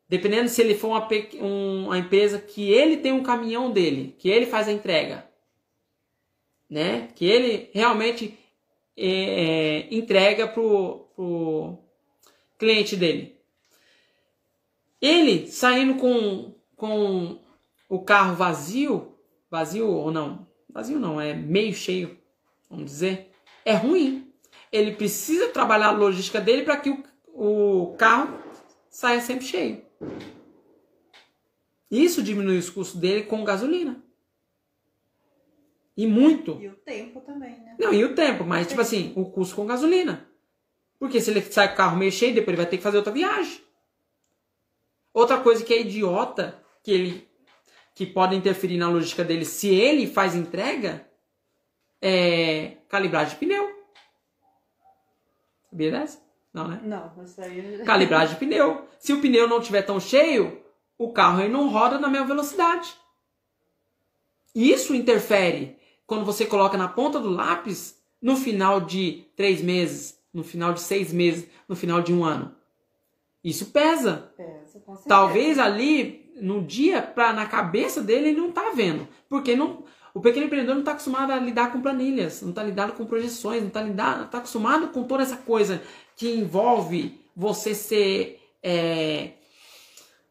Dependendo se ele for uma, uma empresa que ele tem um caminhão dele, que ele faz a entrega, né? Que ele realmente é, é, entrega pro, pro cliente dele. Ele saindo com, com o carro vazio, vazio ou não? Vazio não, é meio cheio, vamos dizer é ruim. Ele precisa trabalhar a logística dele para que o, o carro saia sempre cheio. Isso diminui os custos dele com gasolina. E muito. E o tempo também, né? Não, e o tempo, mas o tipo tempo. assim, o custo com gasolina. Porque se ele sai com o carro meio cheio, depois ele vai ter que fazer outra viagem. Outra coisa que é idiota, que ele que pode interferir na logística dele se ele faz entrega, é calibragem de pneu. Sabia dessa? Não, né? Não, isso aí. Calibragem de pneu. Se o pneu não estiver tão cheio, o carro aí não roda na mesma velocidade. Isso interfere quando você coloca na ponta do lápis no final de três meses, no final de seis meses, no final de um ano. Isso pesa. Pesa, com certeza. Talvez ali no dia, pra, na cabeça dele, ele não tá vendo. Porque não, o pequeno empreendedor não está acostumado a lidar com planilhas, não está lidado com projeções, não está tá acostumado com toda essa coisa que envolve você ser é,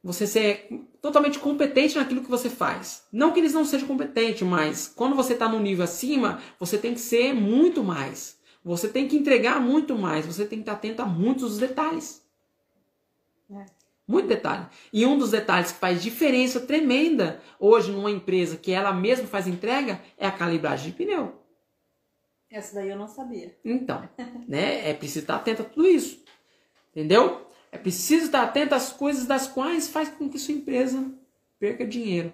você ser totalmente competente naquilo que você faz. Não que eles não sejam competentes, mas quando você está no nível acima, você tem que ser muito mais. Você tem que entregar muito mais. Você tem que estar atento a muitos detalhes. É. Muito detalhe. E um dos detalhes que faz diferença tremenda hoje numa empresa que ela mesma faz entrega é a calibragem de pneu. Essa daí eu não sabia. Então, né? É preciso estar atento a tudo isso. Entendeu? É preciso estar atento às coisas das quais faz com que sua empresa perca dinheiro.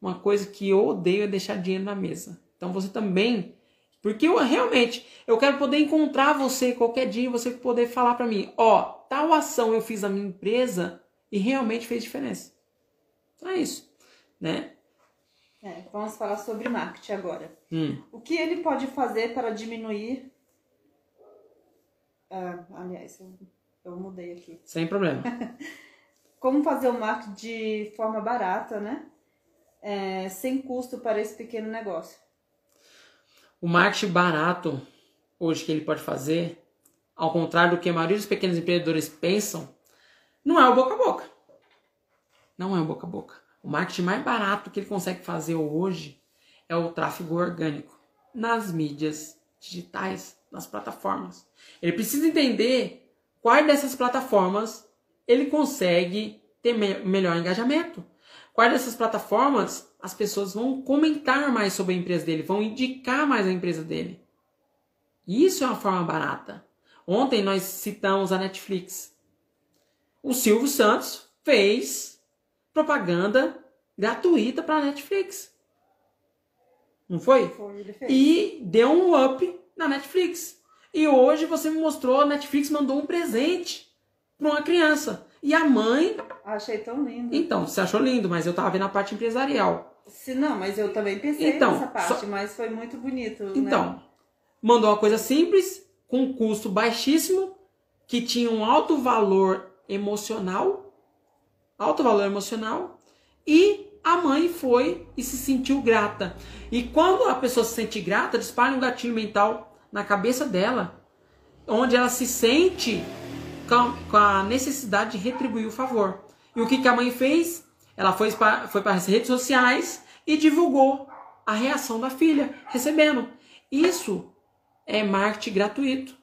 Uma coisa que eu odeio é deixar dinheiro na mesa. Então você também porque eu realmente, eu quero poder encontrar você qualquer dia, você poder falar para mim, ó, tal ação eu fiz na minha empresa e realmente fez diferença. É isso, né? É, vamos falar sobre marketing agora. Hum. O que ele pode fazer para diminuir... Ah, aliás, eu, eu mudei aqui. Sem problema. Como fazer o marketing de forma barata, né? é, sem custo para esse pequeno negócio? O marketing barato hoje que ele pode fazer, ao contrário do que a maioria dos pequenos empreendedores pensam, não é o boca a boca. Não é o boca a boca. O marketing mais barato que ele consegue fazer hoje é o tráfego orgânico nas mídias digitais, nas plataformas. Ele precisa entender quais dessas plataformas ele consegue ter me melhor engajamento. Quais dessas plataformas as pessoas vão comentar mais sobre a empresa dele, vão indicar mais a empresa dele. Isso é uma forma barata. Ontem nós citamos a Netflix. O Silvio Santos fez propaganda gratuita para a Netflix. Não foi? Foi. E deu um up na Netflix. E hoje você me mostrou, a Netflix mandou um presente para uma criança. E a mãe. Achei tão lindo. Então, você achou lindo, mas eu tava vendo a parte empresarial. Se não, mas eu também pensei Então, nessa parte, só- mas foi muito bonito. né? Então, mandou uma coisa simples, com um custo baixíssimo, que tinha um alto valor emocional, alto valor emocional, e a mãe foi e se sentiu grata. E quando a pessoa se sente grata, dispara um gatilho mental na cabeça dela, onde ela se sente com a- com a necessidade de retribuir o favor. E o que, que a mãe fez? Ela foi para, foi para as redes sociais e divulgou a reação da filha, recebendo. Isso é marketing gratuito.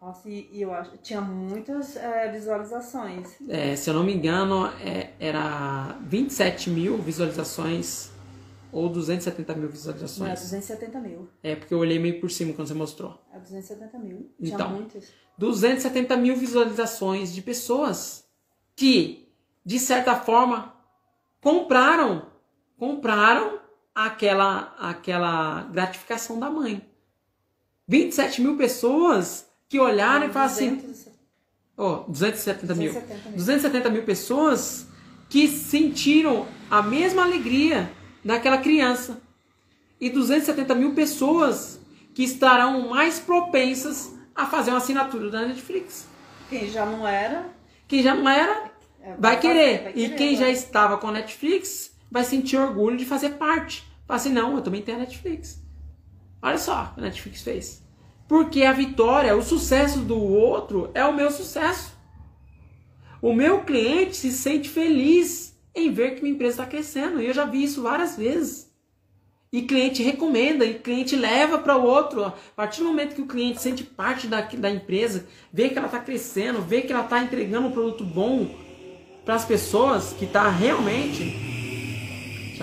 Nossa, e, e eu acho tinha muitas é, visualizações. É, se eu não me engano, é, era 27 mil visualizações ou 270 mil Não, é visualizações. 270 mil. É porque eu olhei meio por cima quando você mostrou. É 270 mil. Tinha Então. muitos. 270 mil visualizações de pessoas que, de certa forma, compraram, compraram aquela, aquela gratificação da mãe. 27 mil pessoas que olharam e falaram assim, 200, ó, 270 mil. 270 mil. 270 mil pessoas que sentiram a mesma alegria daquela criança. E 270 mil pessoas que estarão mais propensas a fazer uma assinatura da Netflix. Quem já não era, Quem já não era, vai fazer, querer. vai E querer, quem já vai. estava com a Netflix vai sentir orgulho de fazer parte. Fala assim, não, eu também tenho a Netflix. Olha só o que a Netflix fez. Porque a vitória, o sucesso do outro é o meu sucesso. O meu cliente se sente feliz em ver que minha empresa está crescendo. E eu já vi isso várias vezes. E cliente recomenda, e cliente leva para o outro. A partir do momento que o cliente sente parte da, da empresa, vê que ela está crescendo, vê que ela está entregando um produto bom para as pessoas, que está realmente.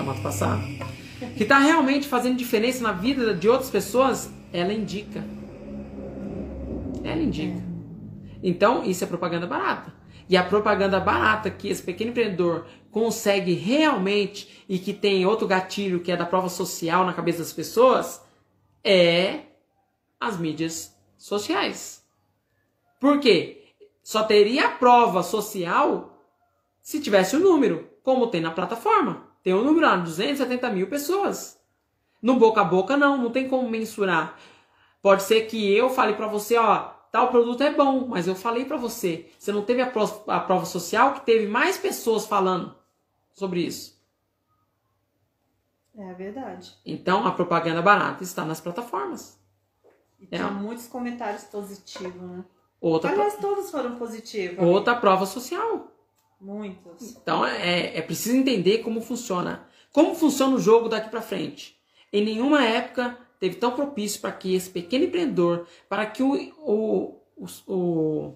Moto passar. Que está realmente fazendo diferença na vida de outras pessoas, ela indica. Ela indica. Então, isso é propaganda barata. E a propaganda barata que esse pequeno empreendedor consegue realmente e que tem outro gatilho que é da prova social na cabeça das pessoas é as mídias sociais. Por quê? Só teria a prova social se tivesse o número, como tem na plataforma. Tem um número lá, 270 mil pessoas. No boca a boca, não, não tem como mensurar. Pode ser que eu fale pra você, ó, tal produto é bom, mas eu falei pra você. Você não teve a prova, a prova social que teve mais pessoas falando sobre isso. É verdade. Então a propaganda barata está nas plataformas. E É. tinha muitos comentários positivos, né? Outra, pro- Aliás, todos foram positivos. outra prova social. Muitos. Então é, é preciso entender como funciona. Como funciona o jogo daqui pra frente. Em nenhuma época teve tão propício para que esse pequeno empreendedor, para que o, o, o-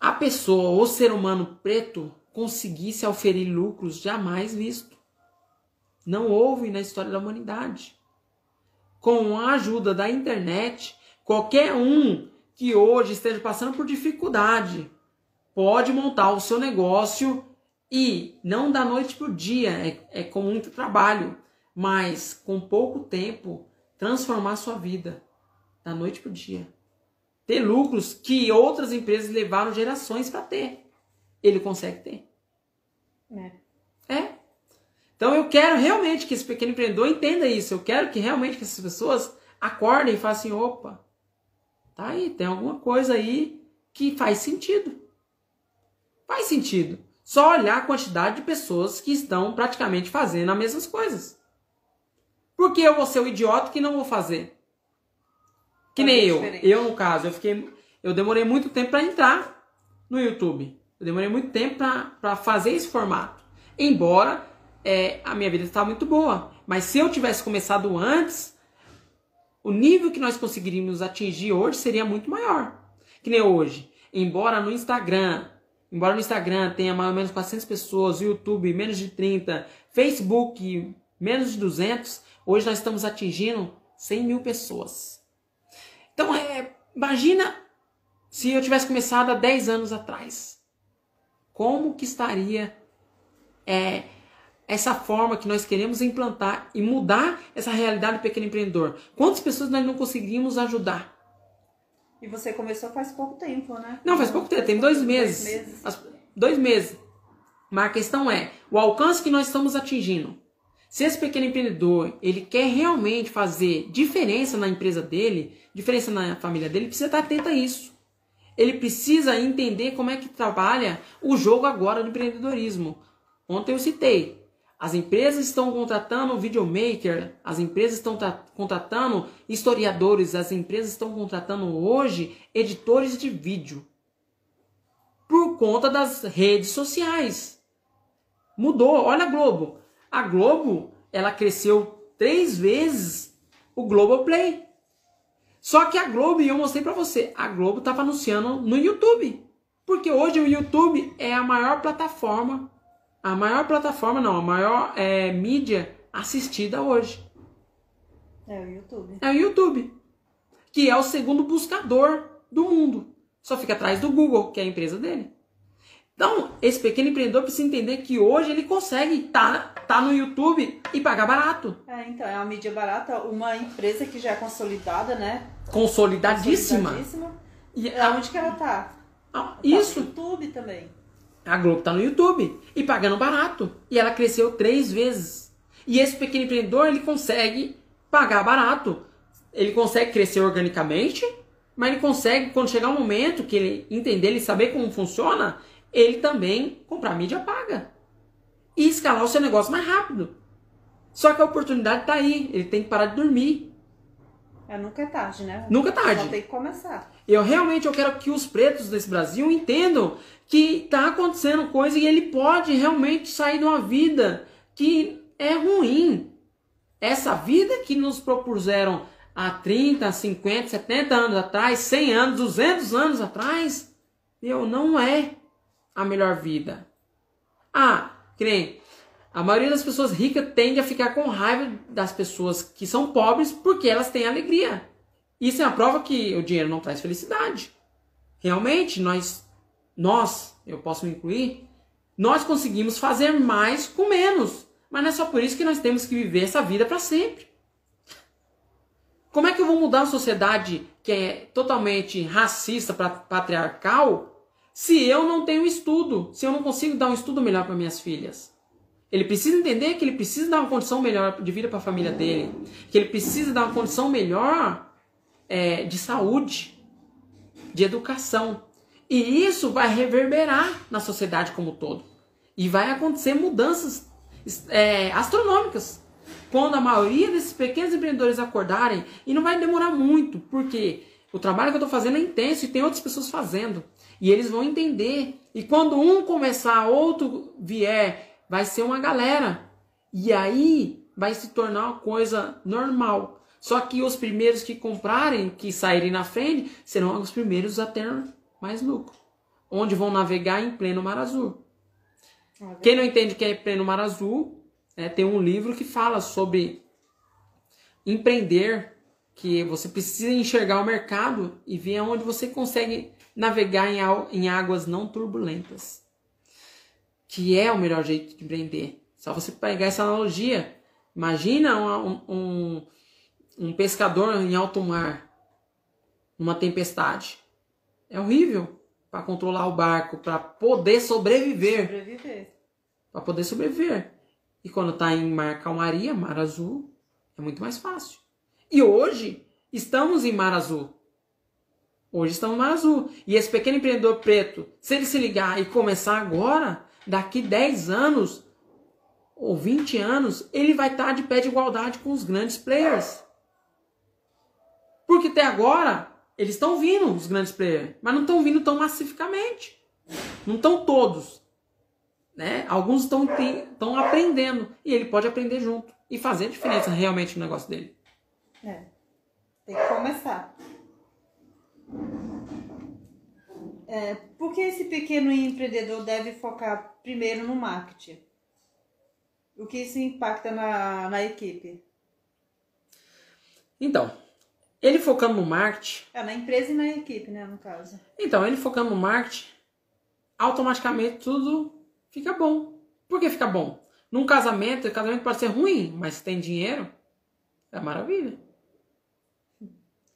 a pessoa, o ser humano preto, conseguisse oferir lucros jamais visto. Não houve na história da humanidade. Com a ajuda da internet, qualquer um que hoje esteja passando por dificuldade pode montar o seu negócio e não da noite para o dia, é, é com muito trabalho, mas com pouco tempo transformar a sua vida da noite para o dia. Ter lucros que outras empresas levaram gerações para ter. Ele consegue ter. É. É. Então eu quero realmente que esse pequeno empreendedor entenda isso. Eu quero que realmente que essas pessoas acordem e falem assim, opa, tá aí, tem alguma coisa aí que faz sentido. Faz sentido. Só olhar a quantidade de pessoas que estão praticamente fazendo as mesmas coisas. Por que eu vou ser o idiota que não vou fazer? Que nem eu. Diferente. Eu, no caso, eu fiquei. Eu demorei muito tempo para entrar no YouTube. Eu demorei muito tempo para fazer esse formato. Embora é, a minha vida estava muito boa. Mas se eu tivesse começado antes, o nível que nós conseguiríamos atingir hoje seria muito maior. Que nem hoje. Embora no Instagram, embora no Instagram tenha mais ou menos 400 pessoas, YouTube menos de 30, Facebook menos de 200, hoje nós estamos atingindo 100 mil pessoas. Então, é, imagina se eu tivesse começado há 10 anos atrás. Como que estaria é, essa forma que nós queremos implantar e mudar essa realidade do pequeno empreendedor? Quantas pessoas nós não conseguimos ajudar? E você começou faz pouco tempo, né? Não, faz pouco tempo, tem dois meses. Dois meses. Dois meses. Mas a questão é o alcance que nós estamos atingindo. Se esse pequeno empreendedor ele quer realmente fazer diferença na empresa dele, diferença na família dele, precisa estar atento a isso. Ele precisa entender como é que trabalha o jogo agora do empreendedorismo. Ontem eu citei, as empresas estão contratando videomaker, as empresas estão contratando historiadores, as empresas estão contratando hoje editores de vídeo. Por conta das redes sociais. Mudou. Olha a Globo. A Globo, ela cresceu três vezes o Globoplay. Só que a Globo, e eu mostrei para você, a Globo estava anunciando no YouTube. Porque hoje o YouTube é a maior plataforma, a maior plataforma não, a maior é, mídia assistida hoje. É o YouTube. É o YouTube. Que é o segundo buscador do mundo. Só fica atrás do Google, que é a empresa dele. Então, esse pequeno empreendedor precisa entender que hoje ele consegue estar tá, tá no YouTube e pagar barato. É, então, é uma mídia barata, uma empresa que já é consolidada, né? Consolidadíssima. Consolidadíssima. E aonde que ela tá? Ah, tá isso. no YouTube também. A Globo tá no YouTube e pagando barato. E ela cresceu três vezes. E esse pequeno empreendedor, ele consegue pagar barato. Ele consegue crescer organicamente, mas ele consegue, quando chegar um momento que ele entender, ele saber como funciona, ele também comprar mídia paga. E escalar o seu negócio mais rápido. Só que a oportunidade está aí. Ele tem que parar de dormir. É, nunca é tarde, né? Nunca é tarde. Só tem que começar. Eu realmente eu quero que os pretos desse Brasil entendam que está acontecendo coisa e ele pode realmente sair de uma vida que é ruim. Essa vida que nos propuseram há 30, 50, 70 anos atrás, 100 anos, 200 anos atrás, eu não é a melhor vida. Ah, que a maioria das pessoas ricas tende a ficar com raiva das pessoas que são pobres porque elas têm alegria. Isso é a prova que o dinheiro não traz felicidade. Realmente, nós, nós, eu posso me incluir, nós conseguimos fazer mais com menos. Mas não é só por isso que nós temos que viver essa vida para sempre. Como é que eu vou mudar uma sociedade que é totalmente racista, patriarcal, se eu não tenho estudo, se eu não consigo dar um estudo melhor para minhas filhas. Ele precisa entender que ele precisa dar uma condição melhor de vida para a família dele, que ele precisa dar uma condição melhor é, de saúde, de educação. E isso vai reverberar na sociedade como um todo. E vai acontecer mudanças é, astronômicas. Quando a maioria desses pequenos empreendedores acordarem, e não vai demorar muito, porque o trabalho que eu estou fazendo é intenso e tem outras pessoas fazendo. E eles vão entender. E quando um começar, outro vier, vai ser uma galera. E aí vai se tornar uma coisa normal. Só que os primeiros que comprarem, que saírem na frente, serão os primeiros a ter mais lucro. Onde vão navegar em pleno mar azul. Ah, Quem não entende que é pleno mar azul, é, tem um livro que fala sobre empreender, que você precisa enxergar o mercado e ver onde você consegue navegar em, em águas não turbulentas. Que é o melhor jeito de empreender. Só você pegar essa analogia. Imagina um, um, um pescador em alto mar, numa tempestade. É horrível para controlar o barco, para poder sobreviver. Sobreviver. Para poder sobreviver. E quando está em mar calmaria, mar azul, é muito mais fácil. E hoje estamos em mar azul. Hoje estamos no Mar Azul. E esse pequeno empreendedor preto, se ele se ligar e começar agora, daqui 10 anos ou 20 anos, ele vai estar tá de pé de igualdade com os grandes players. Porque até agora, eles estão vindo, os grandes players, mas não estão vindo tão massificamente. Não estão todos. Né? Alguns estão aprendendo. E ele pode aprender junto. E fazer diferença realmente no negócio dele. É. Tem que começar. É, por que esse pequeno empreendedor deve focar primeiro no marketing? O que isso impacta na, na equipe? Então, ele focando no marketing. É, na empresa e na equipe, né, no caso. Então, ele focando no marketing, automaticamente tudo fica bom. Por que fica bom? Num casamento, o casamento pode ser ruim, mas se tem dinheiro, é maravilha.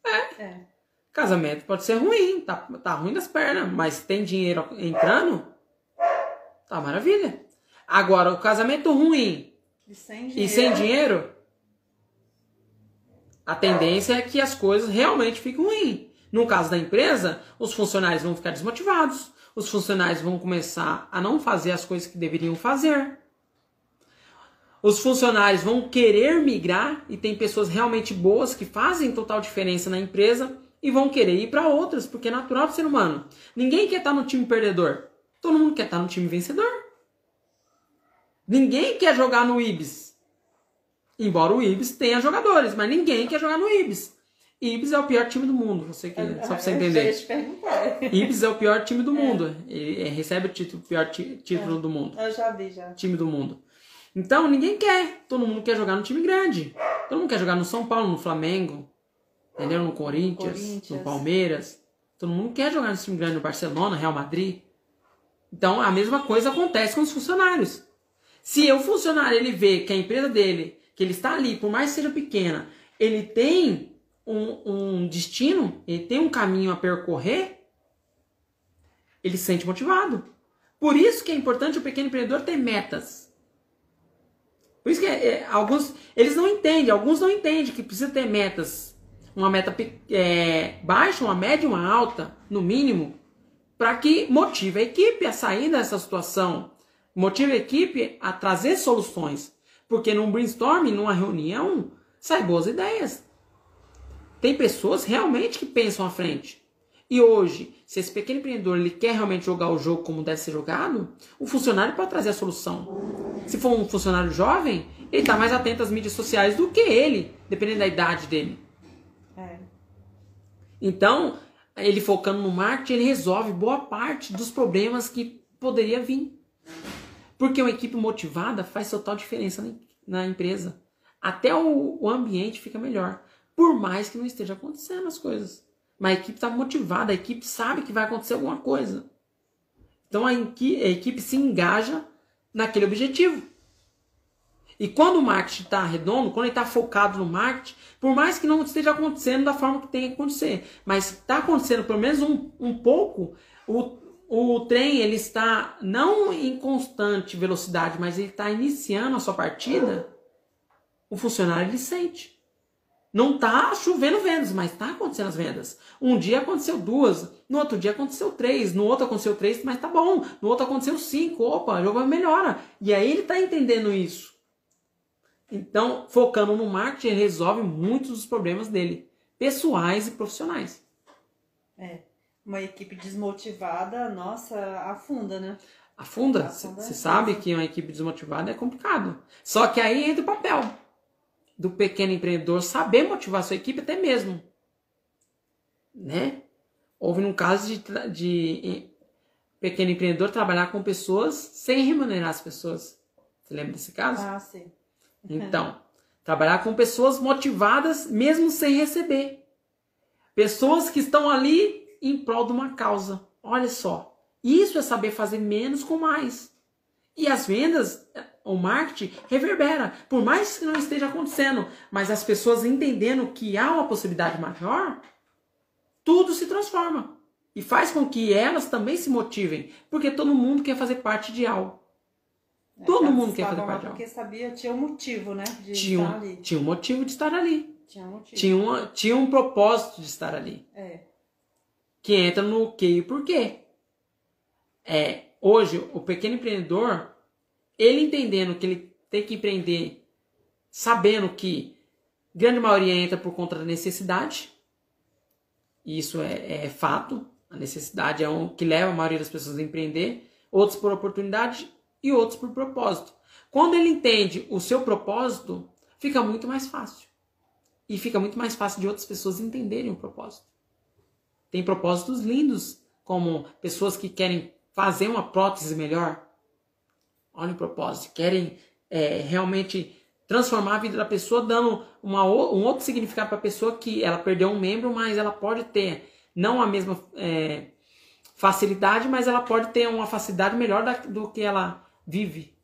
É. é. Casamento pode ser ruim, tá, tá ruim das pernas, mas se tem dinheiro entrando, tá maravilha. Agora, o casamento ruim e sem dinheiro, e sem dinheiro a tendência é que as coisas realmente fiquem ruins. No caso da empresa, os funcionários vão ficar desmotivados, os funcionários vão começar a não fazer as coisas que deveriam fazer. Os funcionários vão querer migrar e tem pessoas realmente boas que fazem total diferença na empresa e vão querer ir para outras, porque é natural do ser humano. Ninguém quer estar no time perdedor. Todo mundo quer estar no time vencedor. Ninguém quer jogar no Ibis. Embora o Ibis tenha jogadores, mas ninguém quer jogar no Ibis. Ibis é o pior time do mundo, você que, só pra você entender. Ibis é o pior time do é. mundo. Ele recebe o título, pior título é. do mundo. Eu já vi, já. Time do mundo. Então ninguém quer. Todo mundo quer jogar no time grande. Todo mundo quer jogar no São Paulo, no Flamengo, entendeu? No Corinthians, Corinthians. no Palmeiras. Todo mundo quer jogar no time grande, no Barcelona, Real Madrid. Então a mesma coisa acontece com os funcionários. Se o funcionário ele vê que a empresa dele que ele está ali, por mais que seja pequena, ele tem um, um destino, ele tem um caminho a percorrer, ele se sente motivado. Por isso que é importante o pequeno empreendedor ter metas. Por isso que é, é, alguns eles não entendem, alguns não entendem que precisa ter metas, uma meta é, baixa, uma média, uma alta, no mínimo, para que motive a equipe a sair dessa situação, motive a equipe a trazer soluções. Porque num brainstorming, numa reunião, sai boas ideias. Tem pessoas realmente que pensam à frente. E hoje, se esse pequeno empreendedor ele quer realmente jogar o jogo como deve ser jogado, o funcionário pode trazer a solução. Se for um funcionário jovem, ele está mais atento às mídias sociais do que ele, dependendo da idade dele. É. Então, ele focando no marketing, ele resolve boa parte dos problemas que poderia vir. Porque uma equipe motivada faz total diferença na, empresa. Até o, ambiente fica melhor. Por mais que não esteja acontecendo as coisas. Mas a equipe está motivada, a equipe sabe que vai acontecer alguma coisa. Então a, a equipe se engaja naquele objetivo. E quando o marketing está redondo, quando ele está focado no marketing, por mais que não esteja acontecendo da forma que tem que acontecer, mas está acontecendo pelo menos um, um pouco, o, o trem ele está não em constante velocidade, mas ele está iniciando a sua partida, o funcionário ele sente. Não está chovendo vendas, mas está acontecendo as vendas. Um dia aconteceu duas, no outro dia aconteceu três, no outro aconteceu três, mas tá bom. No outro aconteceu cinco, opa, jogo melhora. E aí ele está entendendo isso. Então, focando no marketing, ele resolve muitos dos problemas dele, pessoais e profissionais. É uma equipe desmotivada, nossa, afunda, né? Afunda. Você sabe que uma equipe desmotivada é complicado. Só que aí entra o papel do pequeno empreendedor saber motivar sua equipe até mesmo. Né? Houve um caso de, de pequeno empreendedor trabalhar com pessoas sem remunerar as pessoas. Você lembra desse caso? Ah, sim. Então, trabalhar com pessoas motivadas mesmo sem receber. Pessoas que estão ali em prol de uma causa. Olha só. Isso é saber fazer menos com mais. E as vendas, o marketing reverbera. Por mais que não esteja acontecendo, mas as pessoas entendendo que há uma possibilidade maior, tudo se transforma. E faz com que elas também se motivem. Porque todo mundo quer fazer parte de algo. É, todo mundo quer fazer parte de algo. Porque sabia, tinha um motivo, né? De tinha, estar ali. tinha um motivo de estar ali. Tinha um motivo. Tinha, tinha um propósito de estar ali. É que entra no que e por quê. É, hoje o pequeno empreendedor, ele entendendo que ele tem que empreender, sabendo que grande maioria entra por conta da necessidade, isso é, é fato, a necessidade é o que leva a maioria das pessoas a empreender, outros por oportunidade e outros por propósito. Quando ele entende o seu propósito, fica muito mais fácil. E fica muito mais fácil de outras pessoas entenderem o propósito. Tem propósitos lindos, como pessoas que querem fazer uma prótese melhor. Olha o propósito, querem é, realmente transformar a vida da pessoa, dando uma, um outro significado para a pessoa que ela perdeu um membro, mas ela pode ter não a mesma é, facilidade, mas ela pode ter uma facilidade melhor da, do que ela vive.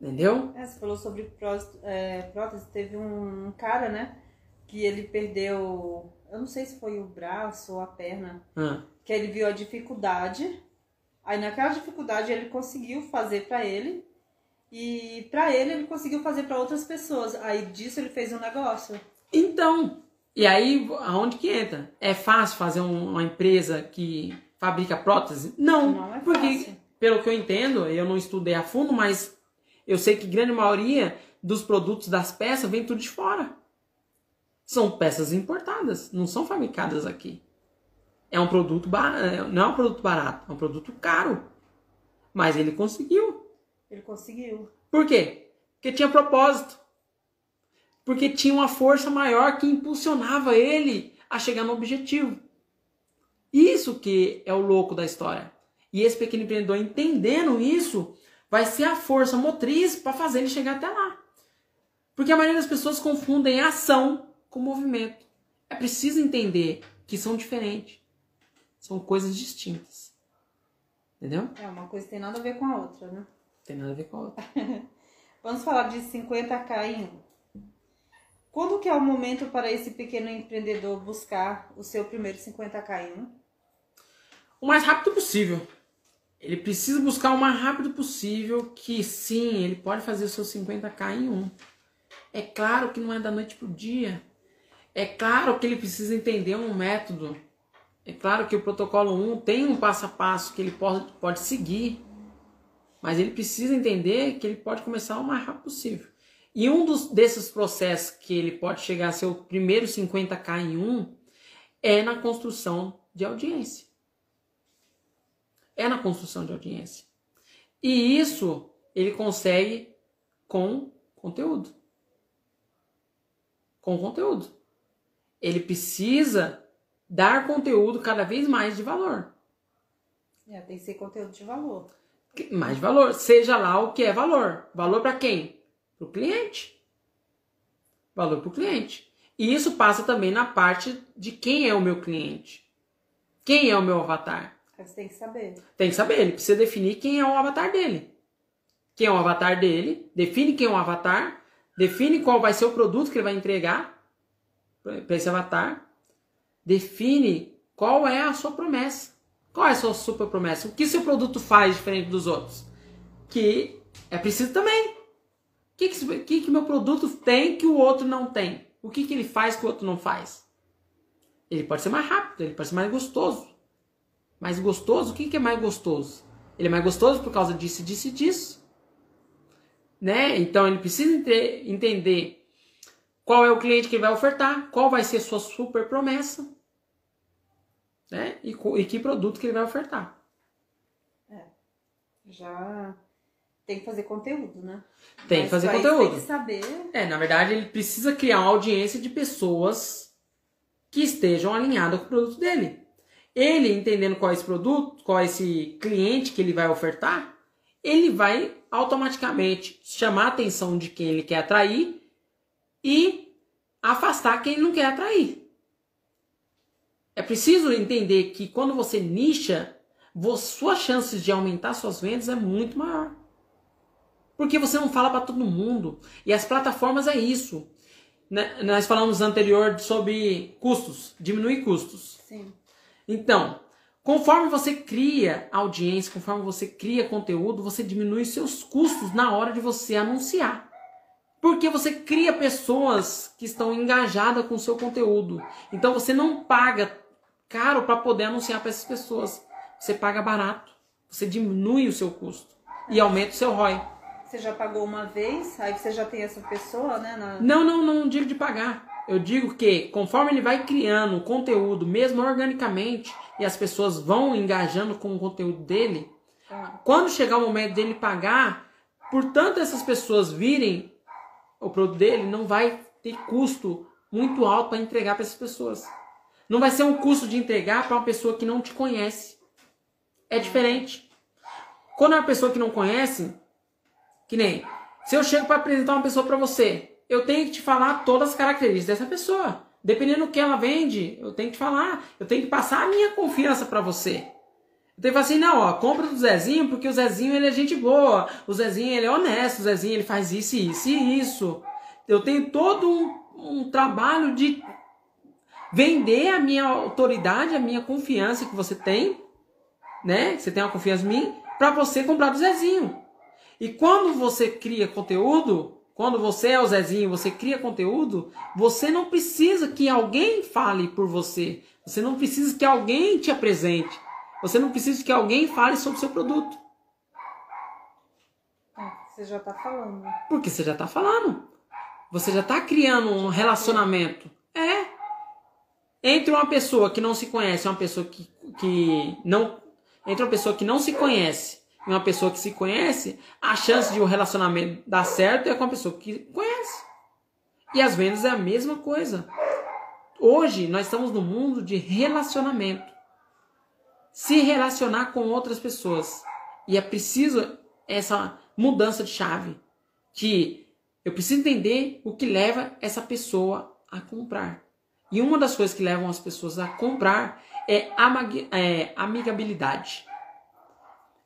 Entendeu? É, você falou sobre prótese, é, prótese, teve um cara, né, que ele perdeu, eu não sei se foi o braço ou a perna, Ah, que ele viu a dificuldade, aí naquela dificuldade ele conseguiu fazer pra ele, e pra ele ele conseguiu fazer pra outras pessoas, aí disso ele fez um negócio. Então, e aí aonde que entra? É fácil fazer um- uma empresa que fabrica prótese? Não, Não é porque fácil. pelo que eu entendo, eu não estudei a fundo, mas eu sei que grande maioria dos produtos das peças vem tudo de fora. São peças importadas, não são fabricadas aqui. É um produto barato, não é um produto barato, é um produto caro. Mas ele conseguiu. Ele conseguiu. Por quê? Porque tinha propósito. Porque tinha uma força maior que impulsionava ele a chegar no objetivo. Isso que é o louco da história. E esse pequeno empreendedor entendendo isso, vai ser a força motriz para fazer ele chegar até lá. Porque a maioria das pessoas confundem ação com movimento. É preciso entender que são diferentes. São coisas distintas. Entendeu? É, uma coisa tem nada a ver com a outra, né? Tem nada a ver com a outra. Vamos falar de 50k em um. Quando que é o momento para esse pequeno empreendedor buscar o seu primeiro 50k em um? o mais rápido possível. Ele precisa buscar o mais rápido possível que sim, ele pode fazer o seu 50k em um. É claro que não é da noite pro dia. É claro que ele precisa entender um método. É claro que o protocolo 1 tem um passo a passo que ele pode, pode seguir. Mas ele precisa entender que ele pode começar o mais rápido possível. E um dos, desses processos que ele pode chegar a ser o primeiro 50k em um é na construção de audiência é na construção de audiência. E isso ele consegue com conteúdo. Com conteúdo. Ele precisa dar conteúdo cada vez mais de valor. É, tem que ser conteúdo de valor. Mais de valor. Seja lá o que é valor. Valor para quem? Para o cliente. Valor para o cliente. E isso passa também na parte de quem é o meu cliente. Quem é o meu avatar. Você tem que saber. Tem que saber, ele precisa definir quem é o avatar dele. Quem é o avatar dele, define quem é o avatar, define qual vai ser o produto que ele vai entregar para esse avatar, define qual é a sua promessa. Qual é a sua super promessa? O que seu produto faz diferente dos outros? Que é preciso também. O que, que, que, que meu produto tem que o outro não tem? O que, que ele faz que o outro não faz? Ele pode ser mais rápido, ele pode ser mais gostoso. Mais gostoso? O que, que é mais gostoso? Ele é mais gostoso por causa disso, disso e disso. Né? Então ele precisa ente- entender qual é o cliente que ele vai ofertar, qual vai ser sua super promessa, né? E, e que produto que ele vai ofertar. Já tem que fazer conteúdo, né? Tem que Mas fazer pra isso conteúdo. Tem que saber. É, na verdade, ele precisa criar uma audiência de pessoas que estejam alinhadas com o produto dele. Ele entendendo qual é esse produto, qual é esse cliente que ele vai ofertar, ele vai automaticamente chamar a atenção de quem ele quer atrair e afastar quem não quer atrair. É preciso entender que quando você nicha, suas chances de aumentar suas vendas é muito maior. Porque você não fala para todo mundo. E as plataformas é isso. Né? Nós falamos anterior sobre custos, diminuir custos. Sim. Então, conforme você cria audiência, conforme você cria conteúdo, você diminui seus custos na hora de você anunciar. Porque você cria pessoas que estão engajadas com o seu conteúdo. Então você não paga caro para poder anunciar para essas pessoas. você paga barato. Você diminui o seu custo e aumenta o seu ROI. Você já pagou uma vez, aí você já tem essa pessoa, né? Na... Não, não, não digo de pagar. Eu digo que conforme ele vai criando conteúdo, mesmo organicamente, e as pessoas vão engajando com o conteúdo dele, ah. quando chegar o momento dele pagar, por tanto essas pessoas virem o produto dele, não vai ter custo muito alto para entregar para essas pessoas. Não vai ser um custo de entregar para uma pessoa que não te conhece. É diferente. Quando é uma pessoa que não conhece, que nem se eu chego para apresentar uma pessoa para você, eu tenho que te falar todas as características dessa pessoa. Dependendo do que ela vende, eu tenho que falar, eu tenho que passar a minha confiança para você. Eu tenho que falar assim, não, ó, compra do Zezinho, porque o Zezinho ele é gente boa, o Zezinho ele é honesto, o Zezinho ele faz isso, isso e isso. Eu tenho todo um, um trabalho de vender a minha autoridade, a minha confiança que você tem, né? Você tem uma confiança em mim, para você comprar do Zezinho. E quando você cria conteúdo, quando você é o Zezinho, você cria conteúdo, você não precisa que alguém fale por você. Você não precisa que alguém te apresente. Você não precisa que alguém fale sobre o seu produto. É, você já está falando. Porque você já está falando. Você já está criando um relacionamento. É. Entre uma pessoa que não se conhece e uma pessoa que, que não. Entre uma pessoa que não se conhece e uma pessoa que se conhece, a chance de um relacionamento dar certo é com uma pessoa que conhece. E as vendas é a mesma coisa. Hoje nós estamos no mundo de relacionamento. Se relacionar com outras pessoas. E é preciso essa mudança de chave. Que eu preciso entender o que leva essa pessoa a comprar. E uma das coisas que levam as pessoas a comprar é, é amigabilidade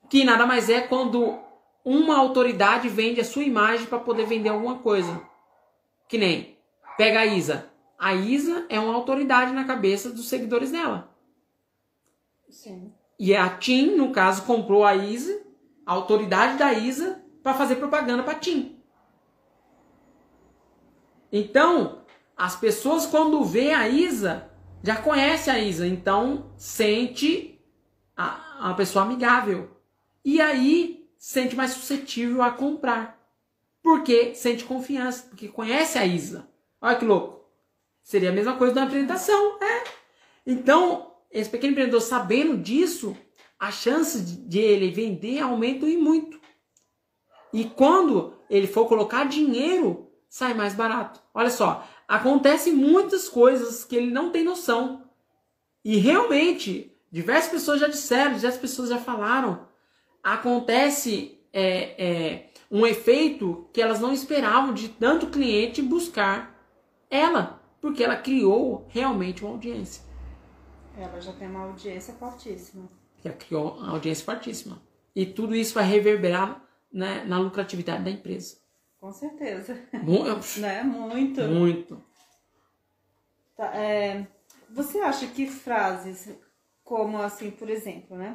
que nada mais é quando uma autoridade vende a sua imagem para poder vender alguma coisa. Que nem, pega a Isa. A Isa é uma autoridade na cabeça dos seguidores dela. Sim. E a Tim, no caso, comprou a Isa, a autoridade da Isa, para fazer propaganda para Tim. Então, as pessoas quando vê a Isa, já conhece a Isa, então sente a, a pessoa amigável. E aí sente mais suscetível a comprar. Porque sente confiança, porque conhece a Isa. Olha que louco. Seria a mesma coisa da apresentação, é. Então, esse pequeno empreendedor sabendo disso, a chance de ele vender aumenta e muito. E quando ele for colocar dinheiro, sai mais barato. Olha só, acontecem muitas coisas que ele não tem noção. E realmente, diversas pessoas já disseram, diversas pessoas já falaram acontece é, é, um efeito que elas não esperavam de tanto cliente buscar ela, porque ela criou realmente uma audiência. Ela já tem uma audiência fortíssima. Já criou uma audiência fortíssima. E tudo isso vai reverberar né, na lucratividade da empresa. Com certeza. Muito. né? Muito. Muito. Tá, é, você acha que frases como assim, por exemplo, né?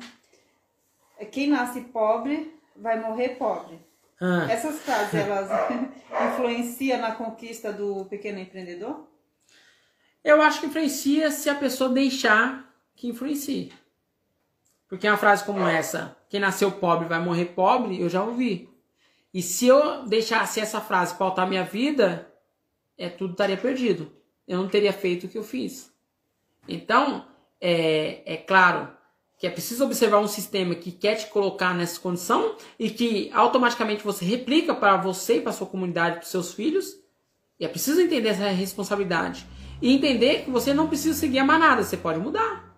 É, quem nasce pobre vai morrer pobre. Ah. Essas frases, elas influenciam na conquista do pequeno empreendedor? Eu acho que influencia se a pessoa deixar que influencie. Porque uma frase como essa, quem nasceu pobre vai morrer pobre, eu já ouvi. E se eu deixasse essa frase pautar minha vida, é tudo estaria perdido. Eu não teria feito o que eu fiz. Então, é, é claro que é preciso observar um sistema que quer te colocar nessa condição e que automaticamente você replica para você para sua comunidade, para seus filhos. E é preciso entender essa responsabilidade e entender que você não precisa seguir a manada, você pode mudar.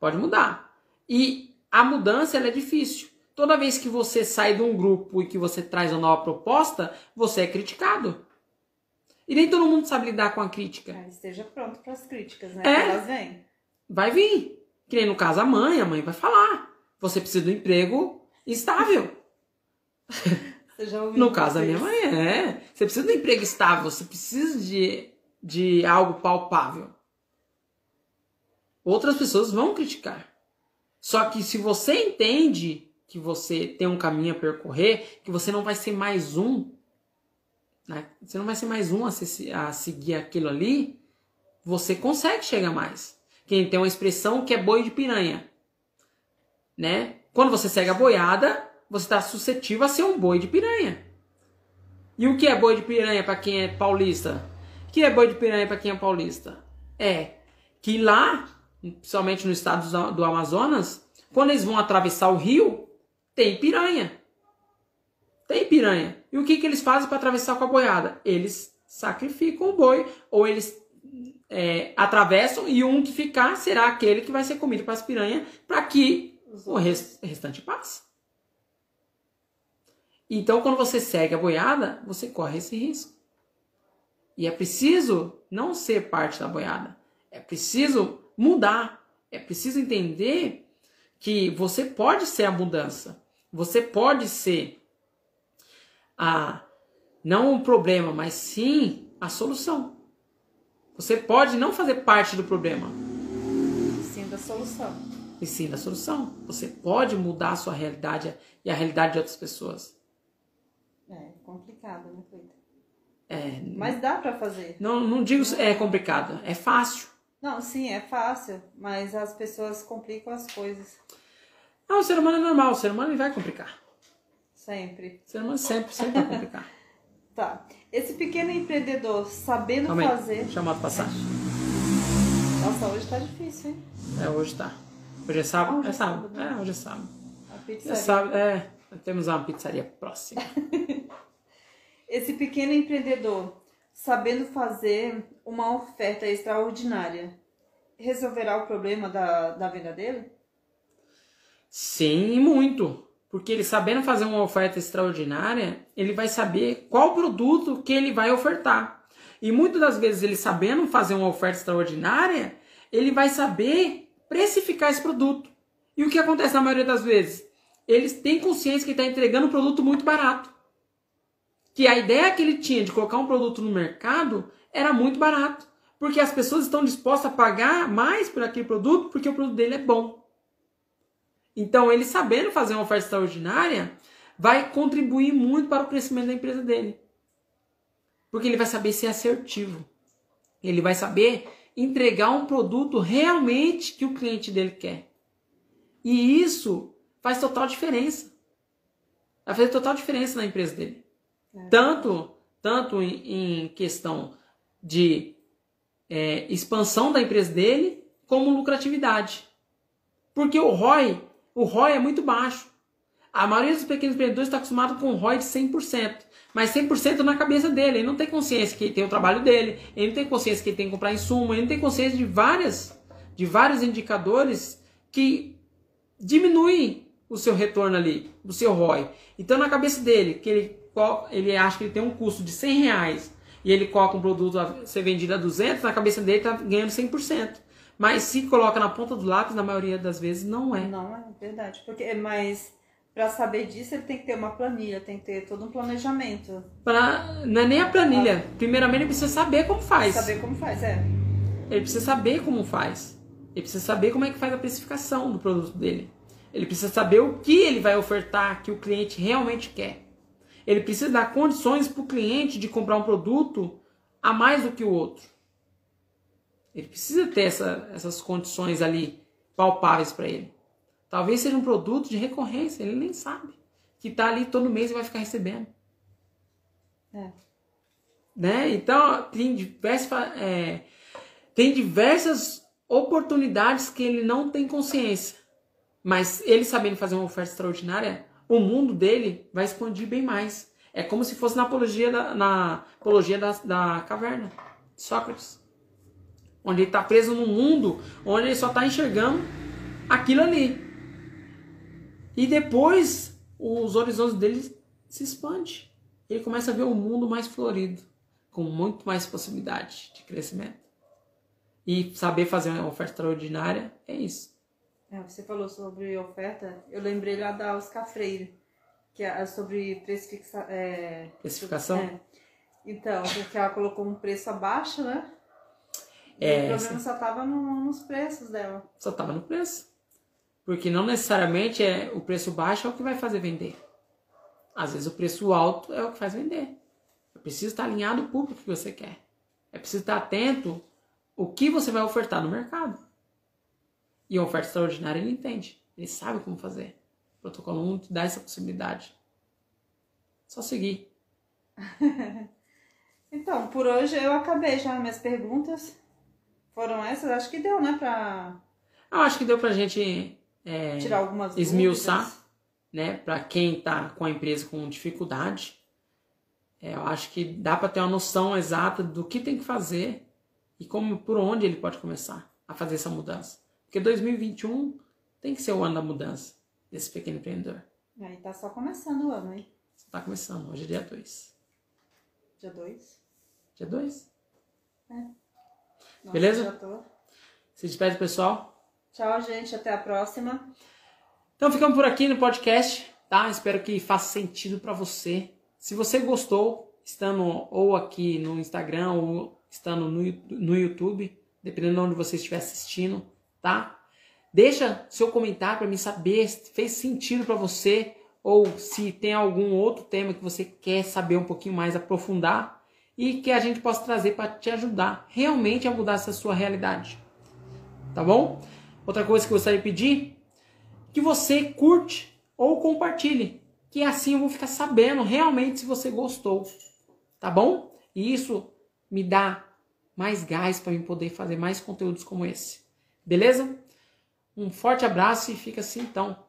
Pode mudar. E a mudança é difícil. Toda vez que você sai de um grupo e que você traz uma nova proposta, você é criticado. E nem todo mundo sabe lidar com a crítica. É, esteja pronto para as críticas, né? É, elas vêm. Vai vir. Que nem no caso a mãe, a mãe vai falar. Você precisa de um emprego estável. no caso da minha mãe, é. Você precisa de um emprego estável, você precisa de, de algo palpável. Outras pessoas vão criticar. Só que se você entende que você tem um caminho a percorrer, que você não vai ser mais um, né? você não vai ser mais um a, se, a seguir aquilo ali, você consegue chegar mais. Quem tem uma expressão que é boi de piranha. né? Quando você segue a boiada, você está suscetível a ser um boi de piranha. E o que é boi de piranha para quem é paulista? O que é boi de piranha para quem é paulista? É que lá, principalmente no estado do Amazonas, quando eles vão atravessar o rio, tem piranha. Tem piranha. E o que, que eles fazem para atravessar com a boiada? Eles sacrificam o boi, ou eles é, atravessam, e um que ficar será aquele que vai ser comido para as piranhas, para que o restante passe. Então, quando você segue a boiada, você corre esse risco. E é preciso não ser parte da boiada. É preciso mudar. É preciso entender que você pode ser a mudança. Você pode ser a não o problema, mas sim a solução. Você pode não fazer parte do problema. Sim da solução. E sim da solução. Você pode mudar a sua realidade e a realidade de outras pessoas. É complicado, né? É, Mas dá para fazer. Não, não digo é complicado, é fácil. Não, sim, é fácil, mas as pessoas complicam as coisas. Ah, o ser humano é normal, o ser humano vai complicar. Sempre. O ser humano sempre, sempre vai complicar. tá. Esse pequeno empreendedor, sabendo Calma aí, fazer. Chamado passagem. Nossa, hoje tá difícil, hein? É, hoje tá. Hoje é sábado? Hoje é é sábado. né? É, hoje é sábado. A É pizzaria. sábado, é. Temos uma pizzaria próxima. Esse pequeno empreendedor, sabendo fazer uma oferta extraordinária, resolverá o problema da, da venda dele? Sim, muito. Porque ele sabendo fazer uma oferta extraordinária, ele vai saber qual produto que ele vai ofertar. E muitas das vezes ele sabendo fazer uma oferta extraordinária, ele vai saber precificar esse produto. E o que acontece na maioria das vezes? Eles têm consciência que está entregando um produto muito barato. Que a ideia que ele tinha de colocar um produto no mercado era muito barato. Porque as pessoas estão dispostas a pagar mais por aquele produto porque o produto dele é bom. Então, ele sabendo fazer uma oferta extraordinária, vai contribuir muito para o crescimento da empresa dele. Porque ele vai saber ser assertivo. Ele vai saber entregar um produto realmente que o cliente dele quer. E isso faz total diferença. Vai fazer total diferença na empresa dele. É. Tanto, tanto em, em questão de é, expansão da empresa dele, como lucratividade. Porque o ROI, o ROI é muito baixo. A maioria dos pequenos empreendedores está acostumado com um ROI de 100%. Mas 100% na cabeça dele. Ele não tem consciência que ele tem o trabalho dele. Ele não tem consciência que ele tem que comprar insumo. Ele não tem consciência de, várias, de vários indicadores que diminuem o seu retorno ali, do seu ROI. Então, na cabeça dele, que ele, ele acha que ele tem um custo de 100 reais e ele coloca um produto a ser vendido a 200, na cabeça dele está ganhando 100%. Mas se coloca na ponta do lápis, na maioria das vezes, não é. Não, é verdade. Porque, mas para saber disso, ele tem que ter uma planilha, tem que ter todo um planejamento. Pra, não é nem a planilha. Primeiramente, ele precisa saber como faz. Saber como faz, é. Ele precisa saber como faz. Ele precisa saber como é que faz a precificação do produto dele. Ele precisa saber o que ele vai ofertar que o cliente realmente quer. Ele precisa dar condições para o cliente de comprar um produto a mais do que o outro. Ele precisa ter essa- essas condições ali palpáveis para ele. Talvez seja um produto de recorrência, ele nem sabe. Que está ali todo mês e vai ficar recebendo. É. Né? Então, tem diversas, é, tem diversas oportunidades que ele não tem consciência. Mas ele sabendo fazer uma oferta extraordinária, o mundo dele vai expandir bem mais. É como se fosse na apologia da, na apologia da, da caverna. Sócrates. Onde ele está preso num mundo onde ele só está enxergando aquilo ali. E depois os horizontes dele se expandem. Ele começa a ver um mundo mais florido, com muito mais possibilidade de crescimento. E saber fazer uma oferta extraordinária é isso. É, Você falou sobre oferta, eu lembrei lá da Oscar Freire, que é sobre precificação. É, Precificação? é. Então, porque ela colocou um preço abaixo, né? E É, o problema só tava no- nos preços dela. Só estava no preço. Porque não necessariamente é o preço baixo é o que vai fazer vender. Às vezes o preço alto é o que faz vender. É preciso estar alinhado ao público que você quer. É preciso estar atento o que você vai ofertar no mercado. E a oferta extraordinária ele entende. Ele sabe como fazer. O protocolo 1 te dá essa possibilidade. Só seguir. então, por hoje eu acabei já minhas perguntas. Foram essas? Acho que deu, né? Pra. Eu acho que deu pra gente é, tirar algumas esmiuçar, dúvidas. né? Pra quem tá com a empresa com dificuldade. É, eu acho que dá para ter uma noção exata do que tem que fazer e como por onde ele pode começar a fazer essa mudança. Porque 2021 tem que ser o ano da mudança desse pequeno empreendedor. Aí tá só começando o ano, hein? Tá começando, hoje é dia 2. Dia 2? Dia 2. É. Nossa, Beleza? já tô. Se despede, pessoal. Tchau, gente. Até a próxima. Então ficamos por aqui no podcast, tá? Espero que faça sentido para você. Se você gostou, estando ou aqui no Instagram ou estando no, no YouTube, dependendo de onde você estiver assistindo, tá? Deixa seu comentário para mim saber se fez sentido para você ou se tem algum outro tema que você quer saber um pouquinho mais, aprofundar e que a gente possa trazer para te ajudar realmente a mudar essa sua realidade. Tá bom? Outra coisa que eu gostaria de pedir, que você curte ou compartilhe que assim eu vou ficar sabendo realmente se você gostou, tá bom? E isso me dá mais gás para eu poder fazer mais conteúdos como esse. Beleza? Um forte abraço e fica assim então.